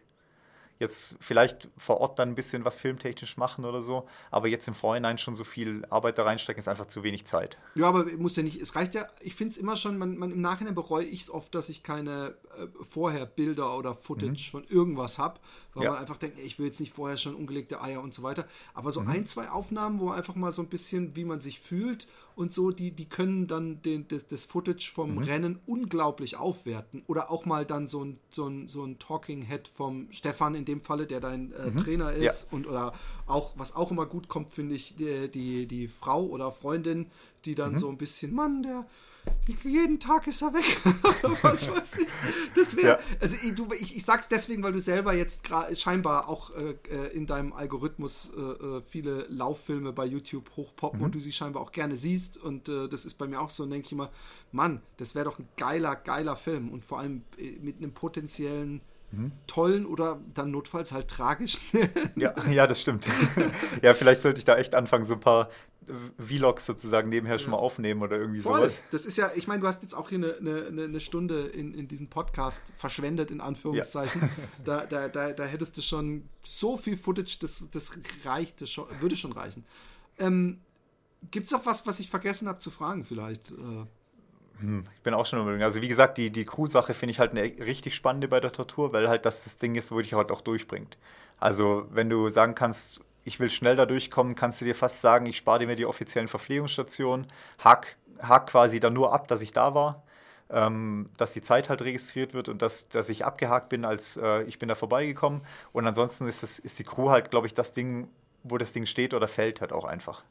jetzt vielleicht vor Ort dann ein bisschen was filmtechnisch machen oder so, aber jetzt im Vorhinein schon so viel Arbeit da reinstecken, ist einfach zu wenig Zeit. Ja, aber muss ja nicht, es reicht ja, ich finde es immer schon, man, man, im Nachhinein bereue ich es oft, dass ich keine äh, vorher Bilder oder Footage mhm. von irgendwas habe, weil ja. man einfach denkt, ich will jetzt nicht vorher schon ungelegte Eier und so weiter, aber so mhm. ein, zwei Aufnahmen, wo einfach mal so ein bisschen, wie man sich fühlt und so, die, die können dann den, das, das Footage vom mhm. Rennen unglaublich aufwerten oder auch mal dann so ein, so ein, so ein Talking Head vom Stefan in dem Falle, der dein äh, mhm. Trainer ist ja. und oder auch, was auch immer gut kommt, finde ich, die, die, die Frau oder Freundin, die dann mhm. so ein bisschen, Mann, der jeden Tag ist er weg. Was weiß ich. Das wäre, ja. also ich, du, ich, ich sag's deswegen, weil du selber jetzt scheinbar auch äh, äh, in deinem Algorithmus äh, äh, viele Lauffilme bei YouTube hochpoppen mhm. und du sie scheinbar auch gerne siehst. Und äh, das ist bei mir auch so, und denke ich immer, Mann, das wäre doch ein geiler, geiler Film und vor allem äh, mit einem potenziellen Mhm. tollen oder dann notfalls halt tragischen. ja, ja, das stimmt. ja, vielleicht sollte ich da echt anfangen, so ein paar Vlogs sozusagen nebenher schon mal aufnehmen oder irgendwie Voll. sowas. Das ist ja, ich meine, du hast jetzt auch hier eine, eine, eine Stunde in, in diesem Podcast verschwendet, in Anführungszeichen. Ja. da, da, da, da hättest du schon so viel Footage, das, das reicht, das schon, würde schon reichen. Ähm, Gibt es auch was, was ich vergessen habe zu fragen, vielleicht? Hm, ich bin auch schon überlegen. Also, wie gesagt, die, die Crew-Sache finde ich halt eine richtig spannende bei der Tortur, weil halt das das Ding ist, wo dich halt auch durchbringt. Also, wenn du sagen kannst, ich will schnell da durchkommen, kannst du dir fast sagen, ich spare mir die offiziellen Verpflegungsstationen, hack, hack quasi dann nur ab, dass ich da war, ähm, dass die Zeit halt registriert wird und dass, dass ich abgehakt bin, als äh, ich bin da vorbeigekommen. Und ansonsten ist, das, ist die Crew halt, glaube ich, das Ding, wo das Ding steht oder fällt, halt auch einfach.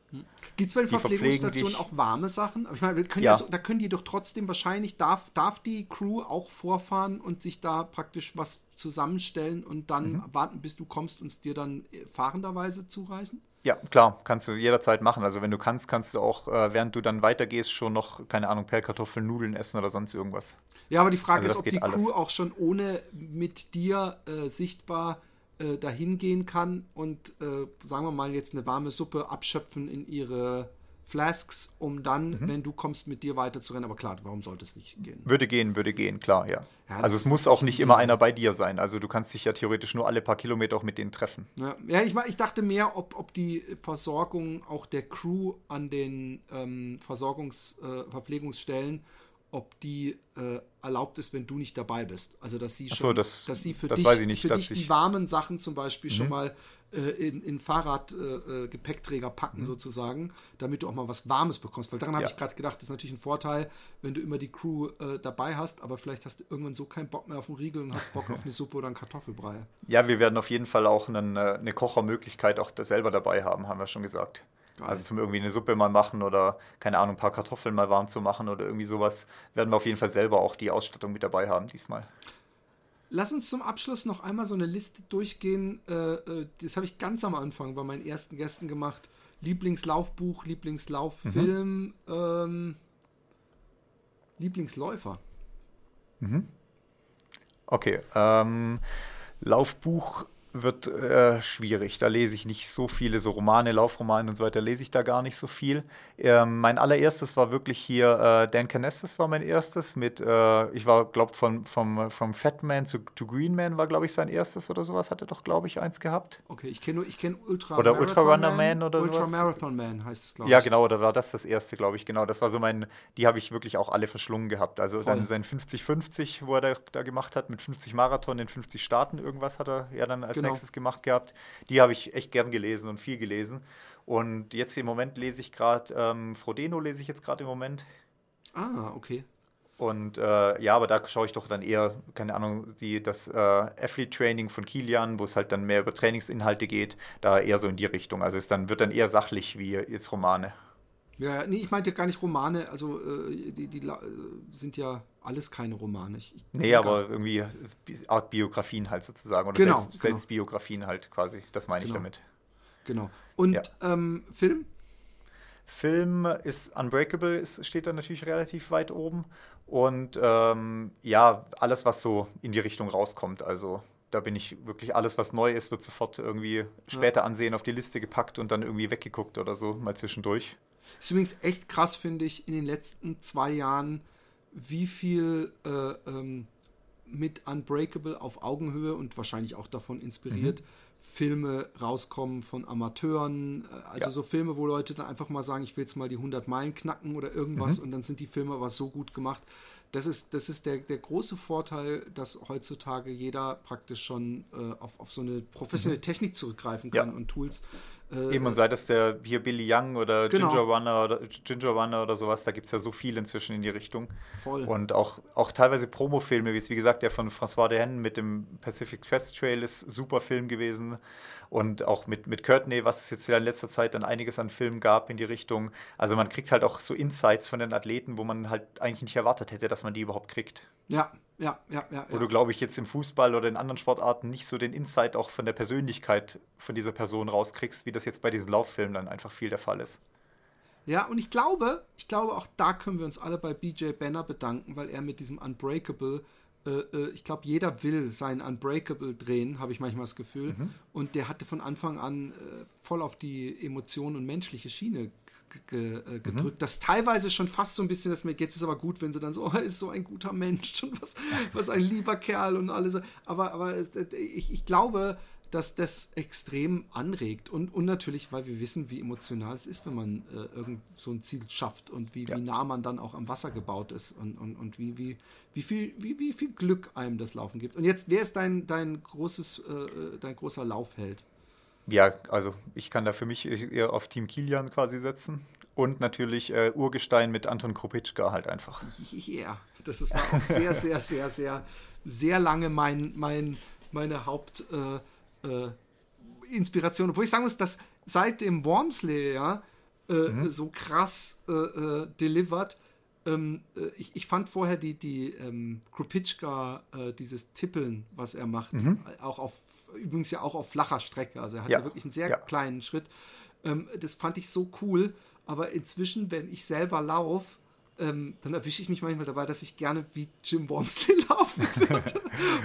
Gibt es bei den Verpflegungsstationen auch warme Sachen? Aber ich meine, können Ja. so, da können die doch trotzdem wahrscheinlich, darf, darf die Crew auch vorfahren und sich da praktisch was zusammenstellen und dann Mhm. warten, bis du kommst und es dir dann äh, fahrenderweise zureichen? Ja, klar, kannst du jederzeit machen. Also wenn du kannst, kannst du auch, äh, während du dann weitergehst, schon noch, keine Ahnung, Pellkartoffeln, Nudeln essen oder sonst irgendwas. Ja, aber die Frage Also das ist, ob die alles. Crew auch schon ohne mit dir äh, sichtbar äh, dahin gehen kann und, äh, sagen wir mal, jetzt eine warme Suppe abschöpfen in ihre Flasks, um dann, Mhm. wenn du kommst, mit dir weiterzurennen. Aber klar, warum sollte es nicht gehen? Würde gehen, würde gehen, klar, ja. Ja, also es muss auch nicht immer ein- einer bei dir sein. Also du kannst dich ja theoretisch nur alle paar Kilometer auch mit denen treffen. Ja, ja ich, ich dachte mehr, ob, ob die Versorgung auch der Crew an den ähm, Versorgungs-, äh, Verpflegungsstellen, ob die äh, erlaubt ist, wenn du nicht dabei bist. Also dass sie schon, so, das- dass sie für das dich, nicht, für dich ich- Mhm. die warmen Sachen zum Beispiel schon mal äh, in, in Fahrradgepäckträger äh, Gepäckträger packen sozusagen, damit du auch mal was Warmes bekommst. Weil daran habe Mhm. Ja. ich gerade gedacht, das ist natürlich ein Vorteil, wenn du immer die Crew äh, dabei hast, aber vielleicht hast du irgendwann so keinen Bock mehr auf einen Riegel und hast Bock auf eine Suppe oder einen Kartoffelbrei. Ja, wir werden auf jeden Fall auch einen, äh, eine Kochermöglichkeit auch selber dabei haben, haben wir schon gesagt. Geil. Also zum irgendwie eine Suppe mal machen oder, keine Ahnung, ein paar Kartoffeln mal warm zu machen oder irgendwie sowas, werden wir auf jeden Fall selber auch die Ausstattung mit dabei haben diesmal. Lass uns zum Abschluss noch einmal so eine Liste durchgehen. Äh, äh, das habe ich ganz am Anfang bei meinen ersten Gästen gemacht. Lieblingslaufbuch, Lieblingslauffilm, ähm, Lieblingsläufer. Okay, ähm, Laufbuch wird äh, schwierig. Da lese ich nicht so viele, so Romane, Laufromane und so weiter, lese ich da gar nicht so viel. Ähm, mein allererstes war wirklich hier, äh, Dan Canestis war mein erstes mit, äh, ich war, glaube vom, vom, vom Fat Man zu, to Green Man war, glaube ich, sein erstes oder sowas, hat er doch, glaube ich, eins gehabt. Okay, ich kenne ich kenn Ultra Oder Marathon Ultra Runner Man oder Ultra sowas. Marathon Man heißt es, glaube Ja, ich. genau, oder war das das erste, glaube ich, genau. Das war so mein, die habe ich wirklich auch alle verschlungen gehabt. Also Voll. dann sein 50-50, wo er da, da gemacht hat, mit 50 Marathon in 50 Staaten, irgendwas hat er ja dann als Genau. nächstes gemacht gehabt. Die habe ich echt gern gelesen und viel gelesen. Und jetzt im Moment lese ich gerade, ähm, Frodeno lese ich jetzt gerade im Moment. Ah, okay. Und äh, ja, aber da schaue ich doch dann eher, keine Ahnung, die, das äh, Athlete-Training von Kilian, wo es halt dann mehr über Trainingsinhalte geht, da eher so in die Richtung. Also es dann, wird dann eher sachlich wie jetzt Romane. Ja, nee, ich meinte gar nicht Romane, also äh, die, die äh, sind ja alles keine Romane. Ich, ich Nee, aber irgendwie Art Biografien halt sozusagen. Oder Genau, Selbst, genau. Selbstbiografien halt quasi. Das meine ich Genau. damit. Genau. Und Ja. ähm, Film? Film ist Unbreakable, ist, steht da natürlich relativ weit oben. Und ähm, ja, alles, was so in die Richtung rauskommt. Also da bin ich wirklich, alles, was neu ist, wird sofort irgendwie später ansehen, auf die Liste gepackt und dann irgendwie weggeguckt oder so, mal zwischendurch. Ist übrigens echt krass, finde ich, in den letzten zwei Jahren, wie viel äh, ähm, mit Unbreakable auf Augenhöhe und wahrscheinlich auch davon inspiriert Filme rauskommen von Amateuren. äh, Also Ja. so Filme, wo Leute dann einfach mal sagen, ich will jetzt mal die 100 Meilen knacken oder irgendwas und dann sind die Filme aber so gut gemacht. Das ist, das ist der, der große Vorteil, dass heutzutage jeder praktisch schon äh, auf, auf so eine professionelle Technik zurückgreifen kann Ja. und Tools. Äh, Eben, und sei das der hier Billy Young oder Genau. Ginger Runner oder Ginger Runner oder sowas, da gibt es ja so viel inzwischen in die Richtung. voll. Und auch, auch teilweise Promofilme, wie es wie gesagt der von François Dehaene mit dem Pacific Crest Trail ist super Film gewesen. Und auch mit, mit Courtney, was es jetzt ja in letzter Zeit dann einiges an Filmen gab in die Richtung. Also man kriegt halt auch so Insights von den Athleten, wo man halt eigentlich nicht erwartet hätte, dass man die überhaupt kriegt. Ja, ja, ja, ja. Wo du, glaube ich, jetzt im Fußball oder in anderen Sportarten nicht so den Insight auch von der Persönlichkeit von dieser Person rauskriegst, wie das jetzt bei diesen Lauffilmen dann einfach viel der Fall ist. Ja, und ich glaube, ich glaube, auch da können wir uns alle bei BJ Banner bedanken, weil er mit diesem Unbreakable, äh, äh, ich glaube, jeder will seinen Unbreakable drehen, habe ich manchmal das Gefühl. Und der hatte von Anfang an äh, voll auf die Emotion und menschliche Schiene ge- äh, gedrückt. Das teilweise schon fast so ein bisschen, dass mir jetzt ist aber gut, wenn sie dann so, oh, er ist so ein guter Mensch und was, was ein lieber Kerl und alles. Aber, aber äh, ich, ich glaube, dass das extrem anregt und, und natürlich, weil wir wissen, wie emotional es ist, wenn man äh, irgend so ein Ziel schafft und wie, Ja. wie nah man dann auch am Wasser gebaut ist und, und, und wie, wie, wie, viel, wie, wie viel Glück einem das Laufen gibt. Und jetzt, wer ist dein, dein großes, äh, äh, dein großer Laufheld? Ja, also ich kann da für mich eher auf Team Kilian quasi setzen. Und natürlich äh, Urgestein mit Anton Kropitschka halt einfach. Eher. Das ist, war auch sehr, sehr, sehr, sehr, sehr lange mein, mein, meine Haupt. Äh, äh, Inspiration, obwohl ich sagen muss, dass seitdem Wormsley ja äh, mhm. so krass äh, äh, delivered. Ähm, äh, ich, ich, fand vorher die, die ähm, Krupitschka, äh, dieses Tippeln, was er macht, mhm. auch auf, übrigens ja auch auf flacher Strecke. Also er hat ja, ja wirklich einen sehr ja. kleinen Schritt. Ähm, das fand ich so cool. Aber inzwischen, wenn ich selber laufe, ähm, dann erwische ich mich manchmal dabei, dass ich gerne wie Jim Wormsley laufen würde.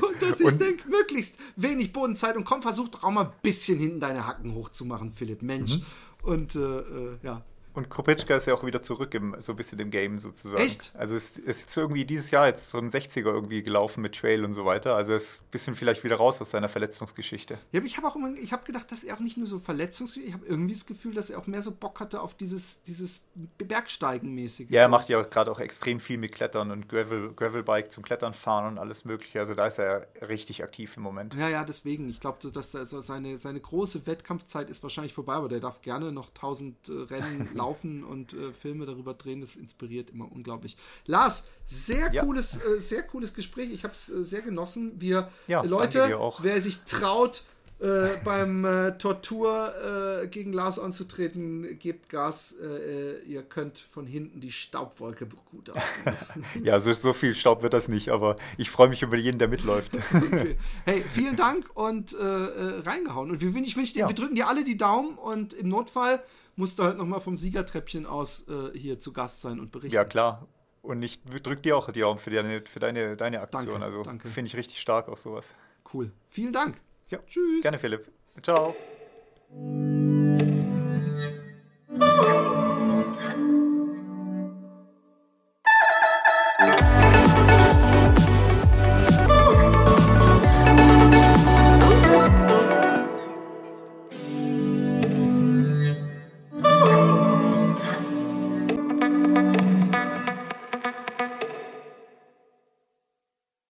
und dass ich denke, möglichst wenig Bodenzeit und komm, versuch doch auch mal ein bisschen hinten deine Hacken hochzumachen, Philipp. Mensch. Mhm. Und äh, äh, ja, und Kopitschka ist ja auch wieder zurück im, so ein bisschen im Game sozusagen. Echt? Also es ist jetzt irgendwie dieses Jahr jetzt so ein 60er irgendwie gelaufen mit Trail und so weiter. Also er ist ein bisschen vielleicht wieder raus aus seiner Verletzungsgeschichte. Ja, aber ich habe auch immer, ich habe gedacht, dass er auch nicht nur so Verletzungsgeschichte, ich habe irgendwie das Gefühl, dass er auch mehr so Bock hatte auf dieses, dieses Bergsteigen-mäßige. Ja, er macht ja gerade auch extrem viel mit Klettern und Gravel, Gravelbike zum Klettern fahren und alles mögliche. Also da ist er richtig aktiv im Moment. Ja, ja, deswegen. Ich glaube, dass so seine, seine große Wettkampfzeit ist wahrscheinlich vorbei, aber der darf gerne noch 1000 äh, Rennen laufen laufen und äh, Filme darüber drehen. Das inspiriert immer unglaublich. Lars, sehr ja. cooles, äh, sehr cooles Gespräch. Ich habe es äh, sehr genossen. Wir ja, Leute, wer sich traut, äh, beim äh, Tortur äh, gegen Lars anzutreten, gebt Gas. Äh, ihr könnt von hinten die Staubwolke begutachten. ja, so, so viel Staub wird das nicht, aber ich freue mich über jeden, der mitläuft. okay. Hey, vielen Dank und reingehauen. Und wir, ich dir, ja. wir drücken dir alle die Daumen und im Notfall musst du halt nochmal vom Siegertreppchen aus äh, hier zu Gast sein und berichten. Ja, klar. Und ich drücke dir auch die Daumen für deine, für deine, deine Aktion. Danke, also finde ich richtig stark auch sowas. Cool. Vielen Dank. Ja, tschüss. Gerne, Philipp. Ciao.